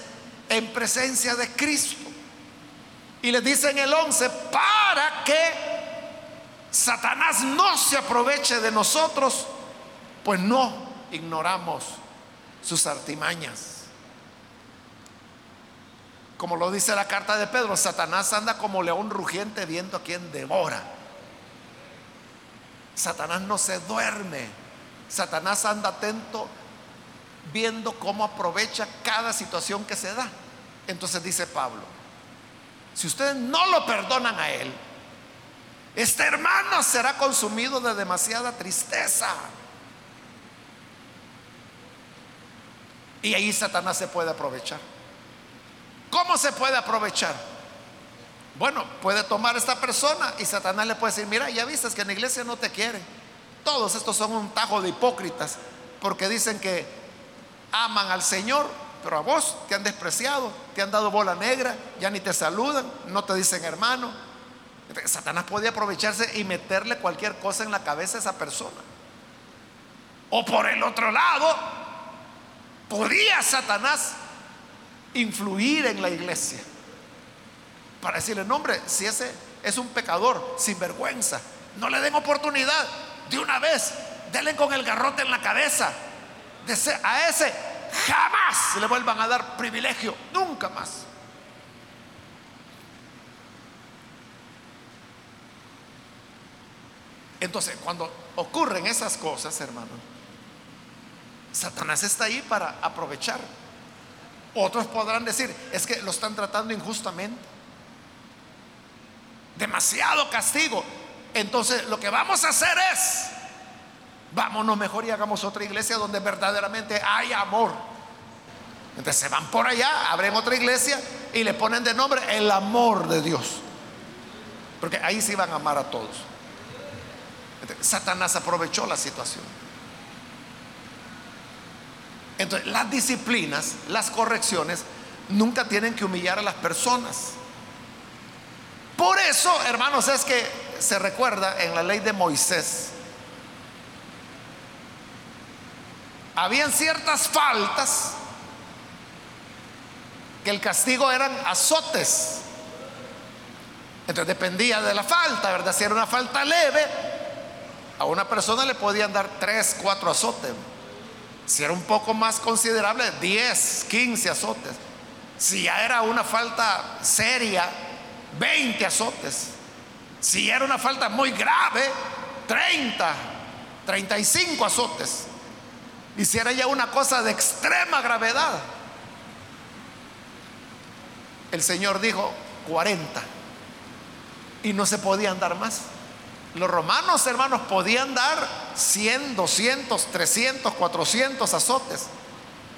en presencia de Cristo. Y les dice en el 11, para que Satanás no se aproveche de nosotros, pues no ignoramos sus artimañas. Como lo dice la carta de Pedro, Satanás anda como león rugiente viendo a quien devora. Satanás no se duerme Satanás anda atento viendo cómo aprovecha cada situación que se da. Entonces dice Pablo, si ustedes no lo perdonan a él, este hermano será consumido de demasiada tristeza. Y ahí Satanás se puede aprovechar. ¿Cómo se puede aprovechar? Bueno, puede tomar esta persona y Satanás le puede decir, mira, ya viste que en la iglesia no te quieren todos estos son un tajo de hipócritas porque dicen que aman al Señor, pero a vos te han despreciado, te han dado bola negra, ya ni te saludan, no te dicen hermano. Satanás podía aprovecharse y meterle cualquier cosa en la cabeza a esa persona. O por el otro lado, podía Satanás influir en la iglesia para decirle, no hombre, si ese es un pecador sin vergüenza, no le den oportunidad, de una vez, denle con el garrote en la cabeza. A ese jamás le vuelvan a dar privilegio, nunca más. Entonces, cuando ocurren esas cosas, hermano, Satanás está ahí para aprovechar. Otros podrán decir, es que lo están tratando injustamente. Demasiado castigo. Entonces lo que vamos a hacer es, vámonos mejor y hagamos otra iglesia donde verdaderamente hay amor. Entonces se van por allá, abren otra iglesia y le ponen de nombre el amor de Dios. Porque ahí sí van a amar a todos. Satanás aprovechó la situación. Entonces, las disciplinas, las correcciones, nunca tienen que humillar a las personas. Por eso, hermanos, es que se recuerda en la ley de Moisés, habían ciertas faltas que el castigo eran azotes. Entonces dependía de la falta, ¿verdad? Si era una falta leve, a una persona le podían dar tres, cuatro azotes. Si era un poco más considerable, 10, 15 azotes. Si ya era una falta seria, 20 azotes. Si era una falta muy grave, 30, 35 azotes. Y si era ya una cosa de extrema gravedad, el Señor dijo 40. Y no se podían dar más. Los romanos, hermanos, podían dar 100, 200, 300, 400 azotes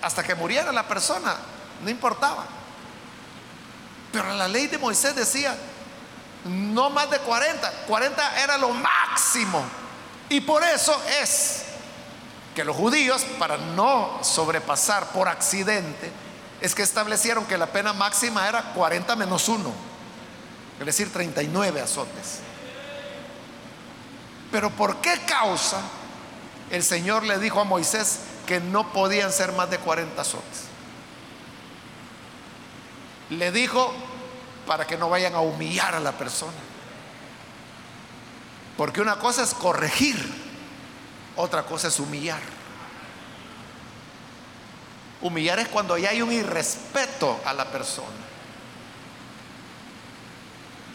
hasta que muriera la persona. No importaba. Pero la ley de Moisés decía, no más de 40. 40 era lo máximo. Y por eso es que los judíos, para no sobrepasar por accidente, es que establecieron que la pena máxima era 40 menos 1, es decir, 39 azotes. Pero ¿por qué causa el Señor le dijo a Moisés que no podían ser más de 40 azotes? Le dijo para que no vayan a humillar a la persona. Porque una cosa es corregir, otra cosa es humillar. Humillar es cuando ya hay un irrespeto a la persona.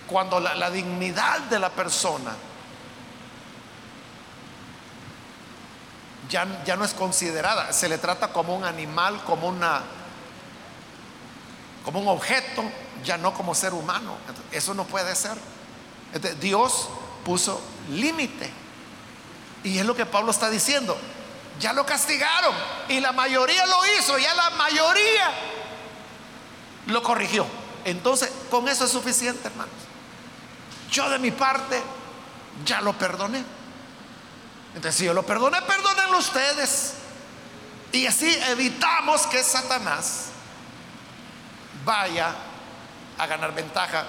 Cuando la, dignidad de la persona ya, ya no es considerada, se le trata como un animal, como una como un objeto, ya no como ser humano. Eso no puede ser. Dios puso límite. Y es lo que Pablo está diciendo. Ya lo castigaron y la mayoría lo hizo, ya la mayoría lo corrigió. Entonces, con eso es suficiente, hermanos. Yo de mi parte ya lo perdoné. Entonces, si yo lo perdoné, perdónenlo ustedes. Y así evitamos que Satanás vaya a ganar ventaja,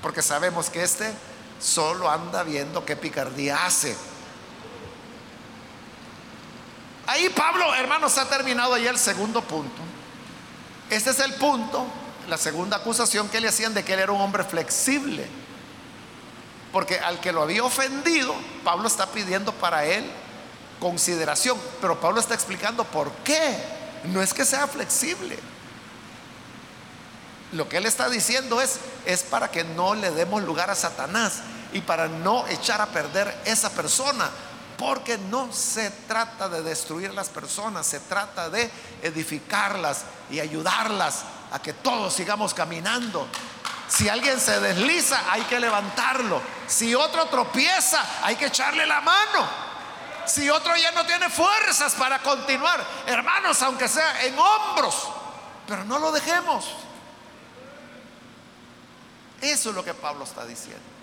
porque sabemos que este solo anda viendo qué picardía hace. Ahí Pablo, hermanos, ha terminado ya el segundo punto. Este es el punto, la segunda acusación que le hacían de que él era un hombre flexible. Porque al que lo había ofendido, Pablo está pidiendo para él consideración. Pero Pablo está explicando por qué. No es que sea flexible. Lo que él está diciendo es, es para que no le demos lugar a Satanás y para no echar a perder esa persona. Porque no se trata de destruir las personas, se trata de edificarlas y ayudarlas a que todos sigamos caminando. Si alguien se desliza, hay que levantarlo. Si otro tropieza, hay que echarle la mano. Si otro ya no tiene fuerzas para continuar, hermanos, aunque sea en hombros, pero no lo dejemos. Eso es lo que Pablo está diciendo.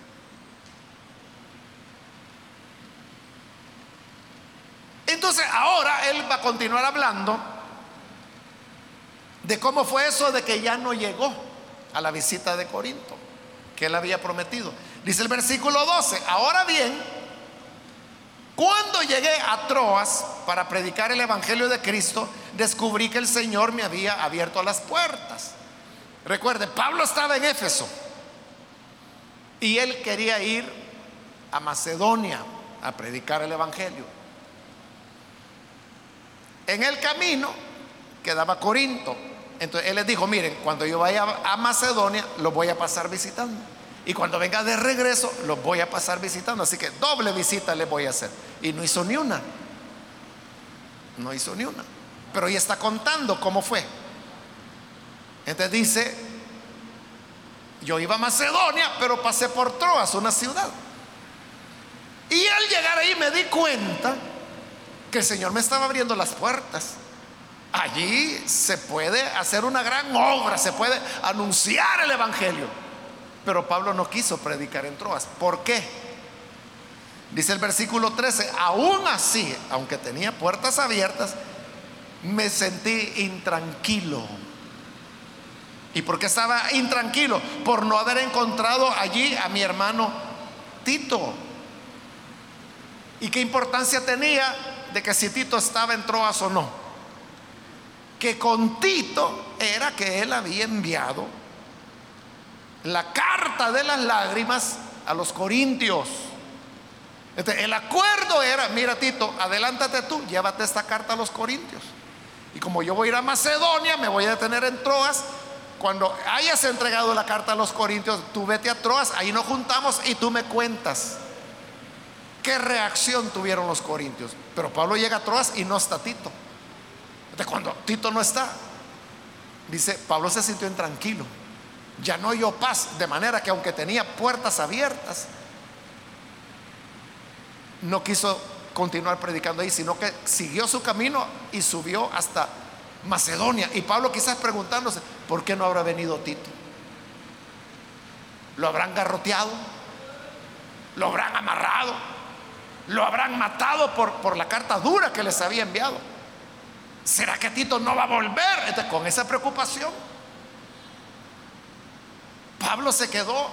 Entonces ahora él va a continuar hablando de cómo fue eso de que ya no llegó a la visita de Corinto, que él había prometido. Dice el versículo 12, ahora bien, cuando llegué a Troas para predicar el Evangelio de Cristo, descubrí que el Señor me había abierto las puertas. Recuerde, Pablo estaba en Éfeso y él quería ir a Macedonia a predicar el Evangelio. En el camino quedaba Corinto. Entonces él les dijo, miren, cuando yo vaya a Macedonia, los voy a pasar visitando. Y cuando venga de regreso, los voy a pasar visitando. Así que doble visita les voy a hacer. Y no hizo ni una. No hizo ni una. Pero ya está contando cómo fue. Entonces dice, yo iba a Macedonia, pero pasé por Troas, una ciudad. Y al llegar ahí me di cuenta que el Señor me estaba abriendo las puertas. Allí se puede hacer una gran obra, se puede anunciar el Evangelio. Pero Pablo no quiso predicar en Troas. ¿Por qué? Dice el versículo 13, aún así, aunque tenía puertas abiertas, me sentí intranquilo ¿Y por qué estaba intranquilo? Por no haber encontrado allí a mi hermano Tito. ¿Y qué importancia tenía de que si Tito estaba en Troas o no? Que con Tito era que él había enviado la carta de las lágrimas a los corintios. el acuerdo era, mira Tito, adelántate tú, llévate esta carta a los corintios. Y como yo voy a ir a Macedonia, me voy a detener en Troas, cuando hayas entregado la carta a los Corintios, tú vete a Troas, ahí nos juntamos y tú me cuentas qué reacción tuvieron los Corintios. Pero Pablo llega a Troas y no está Tito. De cuando Tito no está, dice, Pablo se sintió intranquilo. Ya no oyó paz, de manera que aunque tenía puertas abiertas, no quiso continuar predicando ahí, sino que siguió su camino y subió hasta Macedonia. Y Pablo quizás preguntándose, ¿por qué no habrá venido Tito? lo habrán garroteado, lo habrán amarrado, lo habrán matado por, por la carta dura que les había enviado. ¿Será que Tito no va a volver? con esa preocupación, Pablo se quedó.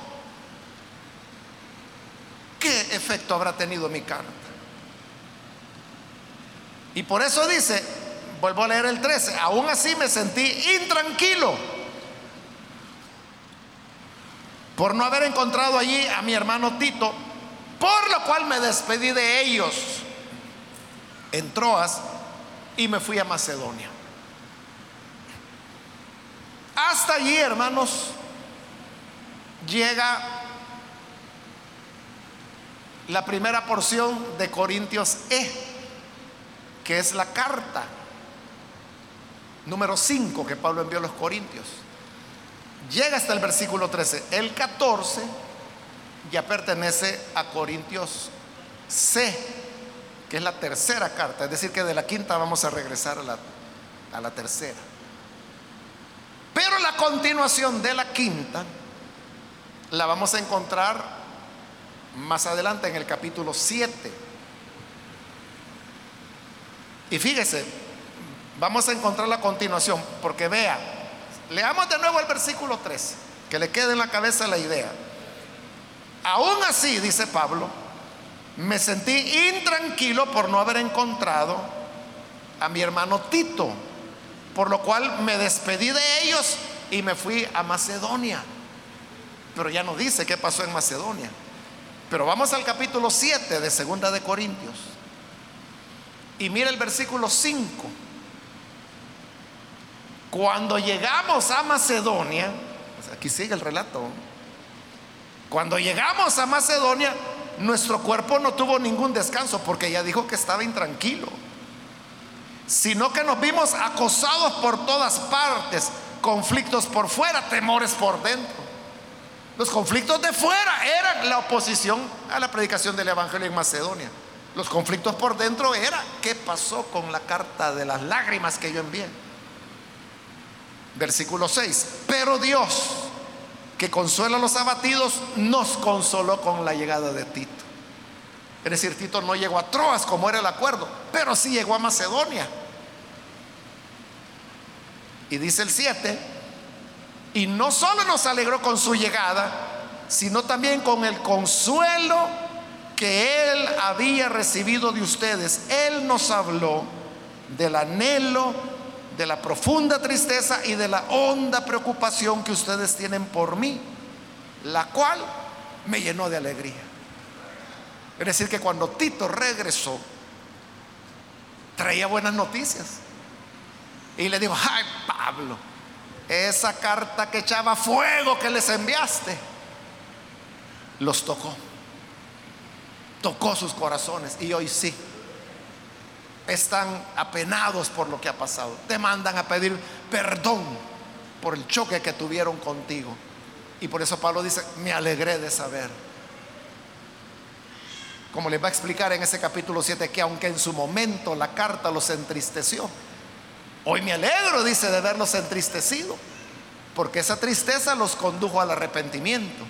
¿Qué efecto habrá tenido mi carta? Y por eso dice, vuelvo a leer el 13, aún así me sentí intranquilo por no haber encontrado allí a mi hermano Tito, por lo cual me despedí de ellos en Troas y me fui a Macedonia. Hasta allí, hermanos, llega la primera porción de Corintios E, que es la carta número 5 que Pablo envió a los Corintios. Llega hasta el versículo 13. El 14 ya pertenece a Corintios C, que es la tercera carta. Es decir, que de la quinta vamos a regresar a la, a la tercera. Pero la continuación de la quinta la vamos a encontrar más adelante en el capítulo 7. Y fíjese, vamos a encontrar la continuación, porque vea, leamos de nuevo el versículo 3, que le quede en la cabeza la idea. Aún así, dice Pablo, me sentí intranquilo por no haber encontrado a mi hermano Tito, por lo cual me despedí de ellos y me fui a Macedonia. Pero ya no dice qué pasó en Macedonia. Pero vamos al capítulo 7 de Segunda de Corintios. Y mira el versículo 5. Cuando llegamos a Macedonia, pues aquí sigue el relato. Cuando llegamos a Macedonia, nuestro cuerpo no tuvo ningún descanso porque ya dijo que estaba intranquilo, sino que nos vimos acosados por todas partes, conflictos por fuera, temores por dentro. Los conflictos de fuera eran la oposición a la predicación del Evangelio en Macedonia. Los conflictos por dentro era qué pasó con la carta de las lágrimas que yo envié. Versículo 6. Pero Dios, que consuela a los abatidos, nos consoló con la llegada de Tito. Es decir, Tito no llegó a Troas como era el acuerdo, pero sí llegó a Macedonia. Y dice el 7, y no solo nos alegró con su llegada, sino también con el consuelo que Él había recibido de ustedes. Él nos habló del anhelo, de la profunda tristeza y de la honda preocupación que ustedes tienen por mí, la cual me llenó de alegría. Es decir, que cuando Tito regresó, traía buenas noticias. Y le dijo, ay Pablo, esa carta que echaba fuego que les enviaste, los tocó. Tocó sus corazones y hoy sí. Están apenados por lo que ha pasado. Te mandan a pedir perdón por el choque que tuvieron contigo. Y por eso Pablo dice, me alegré de saber. Como les va a explicar en ese capítulo 7, que aunque en su momento la carta los entristeció, Hoy me alegro, dice, de verlos entristecido, porque esa tristeza los condujo al arrepentimiento.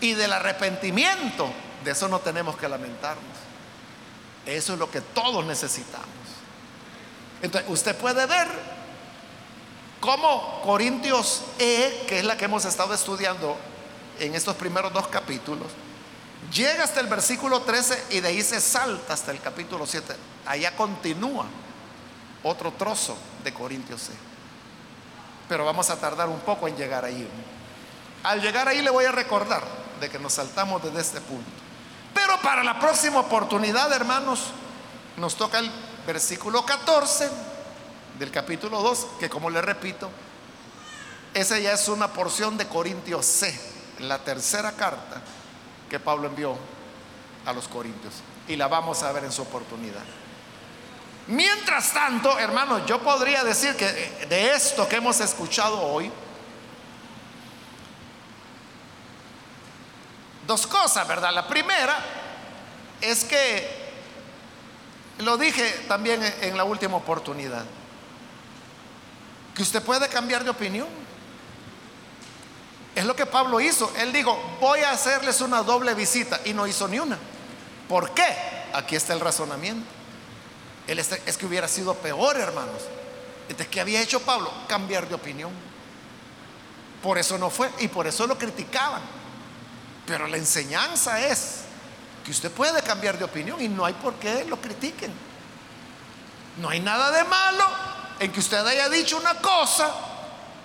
Y del arrepentimiento, de eso no tenemos que lamentarnos. Eso es lo que todos necesitamos. Entonces, usted puede ver cómo Corintios E, que es la que hemos estado estudiando en estos primeros dos capítulos, llega hasta el versículo 13 y de ahí se salta hasta el capítulo 7. Allá continúa otro trozo de Corintios C. Pero vamos a tardar un poco en llegar ahí. Al llegar ahí le voy a recordar de que nos saltamos desde este punto. Pero para la próxima oportunidad, hermanos, nos toca el versículo 14 del capítulo 2, que como le repito, esa ya es una porción de Corintios C, la tercera carta que Pablo envió a los Corintios. Y la vamos a ver en su oportunidad. Mientras tanto, hermanos, yo podría decir que de esto que hemos escuchado hoy, dos cosas, ¿verdad? La primera es que, lo dije también en la última oportunidad, que usted puede cambiar de opinión. Es lo que Pablo hizo. Él dijo, voy a hacerles una doble visita y no hizo ni una. ¿Por qué? Aquí está el razonamiento. Él es que hubiera sido peor, hermanos. Entonces, ¿qué había hecho Pablo? Cambiar de opinión. Por eso no fue y por eso lo criticaban. Pero la enseñanza es que usted puede cambiar de opinión y no hay por qué lo critiquen. No hay nada de malo en que usted haya dicho una cosa,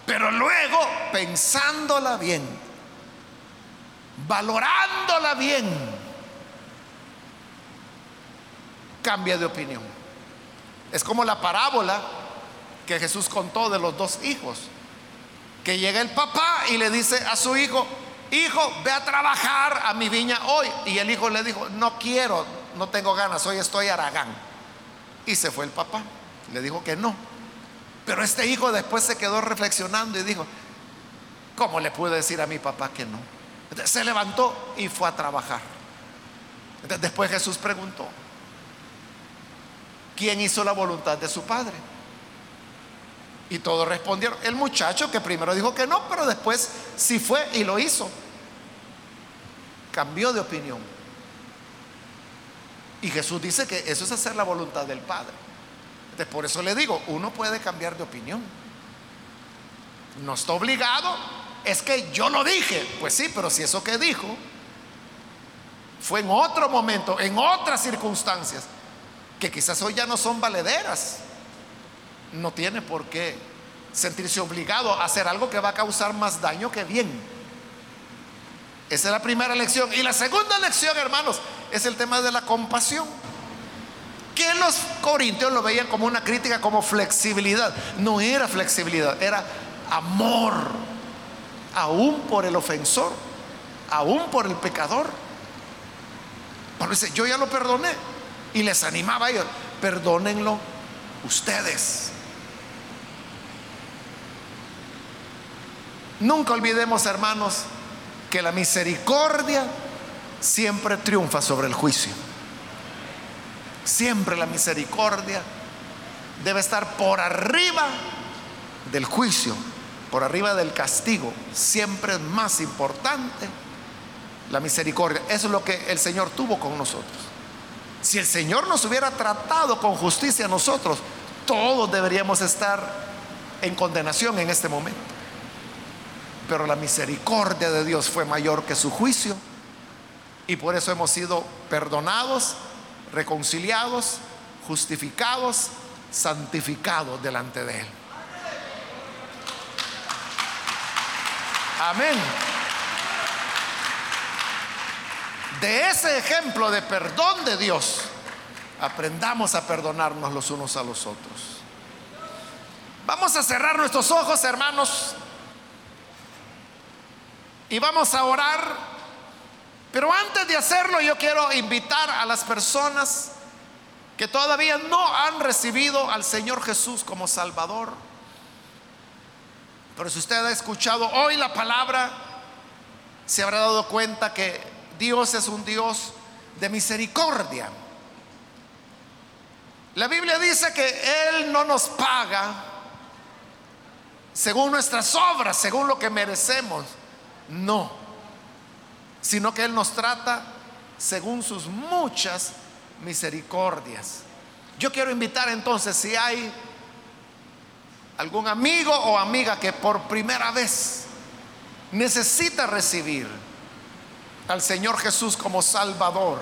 pero luego pensándola bien, valorándola bien, cambia de opinión. Es como la parábola que Jesús contó de los dos hijos, que llega el papá y le dice a su hijo, hijo, ve a trabajar a mi viña hoy. Y el hijo le dijo, no quiero, no tengo ganas, hoy estoy aragán. Y se fue el papá, le dijo que no. Pero este hijo después se quedó reflexionando y dijo, ¿cómo le pude decir a mi papá que no? se levantó y fue a trabajar. después Jesús preguntó, ¿quién hizo la voluntad de su padre? Y todos respondieron, el muchacho que primero dijo que no, pero después sí fue y lo hizo. Cambió de opinión. Y Jesús dice que eso es hacer la voluntad del Padre. Entonces, por eso le digo, uno puede cambiar de opinión. No está obligado. Es que yo lo dije. Pues sí, pero si eso que dijo fue en otro momento, en otras circunstancias, que quizás hoy ya no son valederas, no tiene por qué sentirse obligado a hacer algo que va a causar más daño que bien. Esa es la primera lección. Y la segunda lección, hermanos, es el tema de la compasión. Que los corintios lo veían como una crítica, como flexibilidad. No era flexibilidad, era amor. Aún por el ofensor, aún por el pecador. Pablo dice, yo ya lo perdoné. Y les animaba a ellos, perdónenlo ustedes. Nunca olvidemos, hermanos, que la misericordia siempre triunfa sobre el juicio. Siempre la misericordia debe estar por arriba del juicio, por arriba del castigo. Siempre es más importante la misericordia. Eso es lo que el Señor tuvo con nosotros. Si el Señor nos hubiera tratado con justicia a nosotros, todos deberíamos estar en condenación en este momento pero la misericordia de Dios fue mayor que su juicio y por eso hemos sido perdonados, reconciliados, justificados, santificados delante de Él. Amén. De ese ejemplo de perdón de Dios, aprendamos a perdonarnos los unos a los otros. Vamos a cerrar nuestros ojos, hermanos. Y vamos a orar. Pero antes de hacerlo yo quiero invitar a las personas que todavía no han recibido al Señor Jesús como Salvador. Pero si usted ha escuchado hoy la palabra, se habrá dado cuenta que Dios es un Dios de misericordia. La Biblia dice que Él no nos paga según nuestras obras, según lo que merecemos. No, sino que Él nos trata según sus muchas misericordias. Yo quiero invitar entonces si hay algún amigo o amiga que por primera vez necesita recibir al Señor Jesús como Salvador.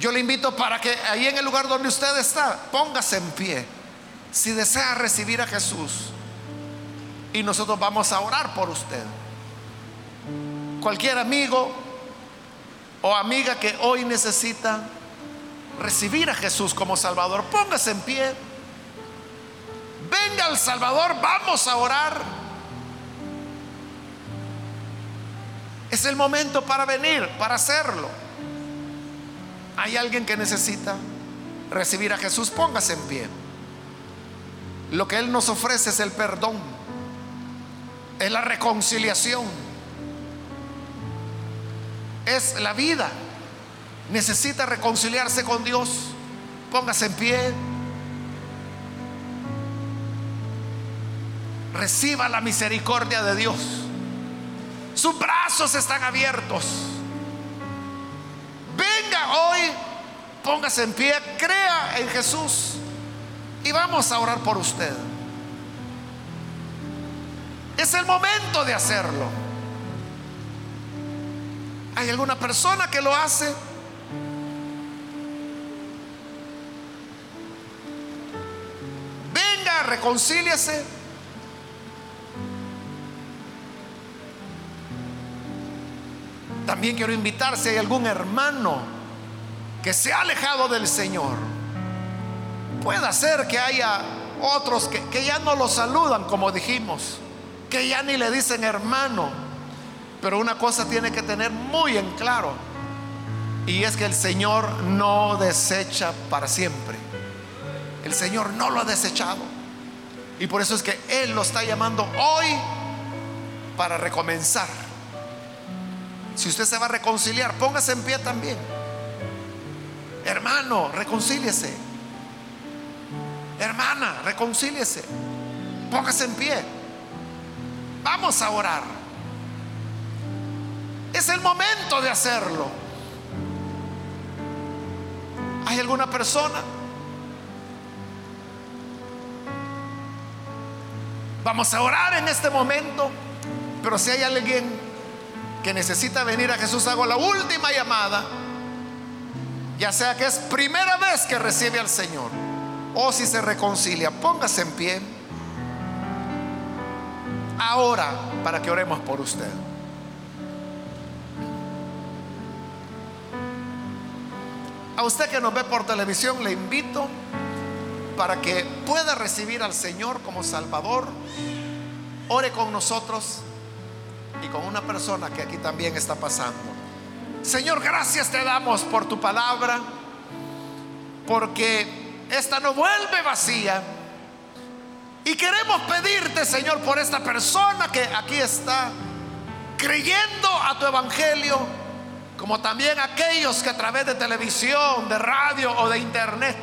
Yo le invito para que ahí en el lugar donde usted está, póngase en pie. Si desea recibir a Jesús, y nosotros vamos a orar por usted cualquier amigo o amiga que hoy necesita recibir a Jesús como Salvador, póngase en pie. Venga al Salvador, vamos a orar. Es el momento para venir, para hacerlo. Hay alguien que necesita recibir a Jesús, póngase en pie. Lo que Él nos ofrece es el perdón, es la reconciliación es la vida. Necesita reconciliarse con Dios. Póngase en pie. Reciba la misericordia de Dios. sus brazos están abiertos. Venga hoy, póngase en pie, crea en Jesús y vamos a orar por usted. Es el momento de hacerlo. ¿Hay alguna persona que lo hace? Venga, reconcíliese. También quiero invitar si hay algún hermano que se ha alejado del Señor. Puede ser que haya otros que, que ya no lo saludan, como dijimos, que ya ni le dicen hermano. Pero una cosa tiene que tener muy en claro, y es que el Señor no desecha para siempre. El Señor no lo ha desechado. Y por eso es que Él lo está llamando hoy para recomenzar. Si usted se va a reconciliar, póngase en pie también. Hermano, reconcíliese. Hermana, reconcíliese. Póngase en pie. Vamos a orar. Es el momento de hacerlo. ¿Hay alguna persona? Vamos a orar en este momento. Pero si hay alguien que necesita venir a Jesús, hago la última llamada. Ya sea que es primera vez que recibe al Señor o si se reconcilia, póngase en pie. Ahora, para que oremos por usted. A usted que nos ve por televisión, le invito para que pueda recibir al Señor como Salvador. Ore con nosotros y con una persona que aquí también está pasando. Señor, gracias te damos por tu palabra, porque esta no vuelve vacía. Y queremos pedirte, Señor, por esta persona que aquí está, creyendo a tu evangelio, como también aquellos que a través de televisión, de radio o de internet,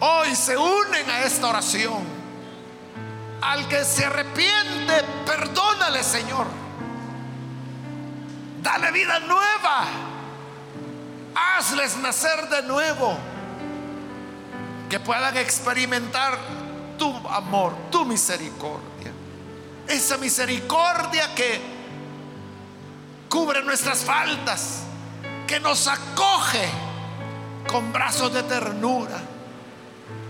hoy se unen a esta oración. Al que se arrepiente, perdónale, Señor. Dale vida nueva. Hazles nacer de nuevo. Que puedan experimentar tu amor, tu misericordia. Esa misericordia que cubre nuestras faltas, que nos acoge con brazos de ternura.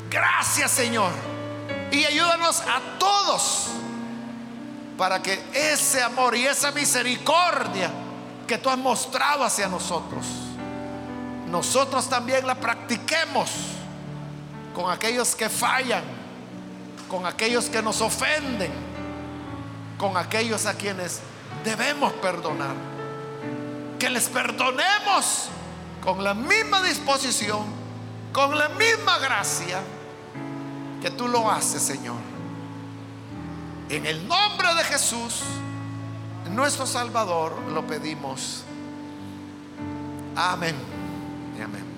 Gracias Señor. Y ayúdanos a todos para que ese amor y esa misericordia que tú has mostrado hacia nosotros, nosotros también la practiquemos con aquellos que fallan, con aquellos que nos ofenden, con aquellos a quienes debemos perdonar. Que les perdonemos con la misma disposición, con la misma gracia que tú lo haces, Señor. En el nombre de Jesús, nuestro Salvador, lo pedimos. Amén y amén.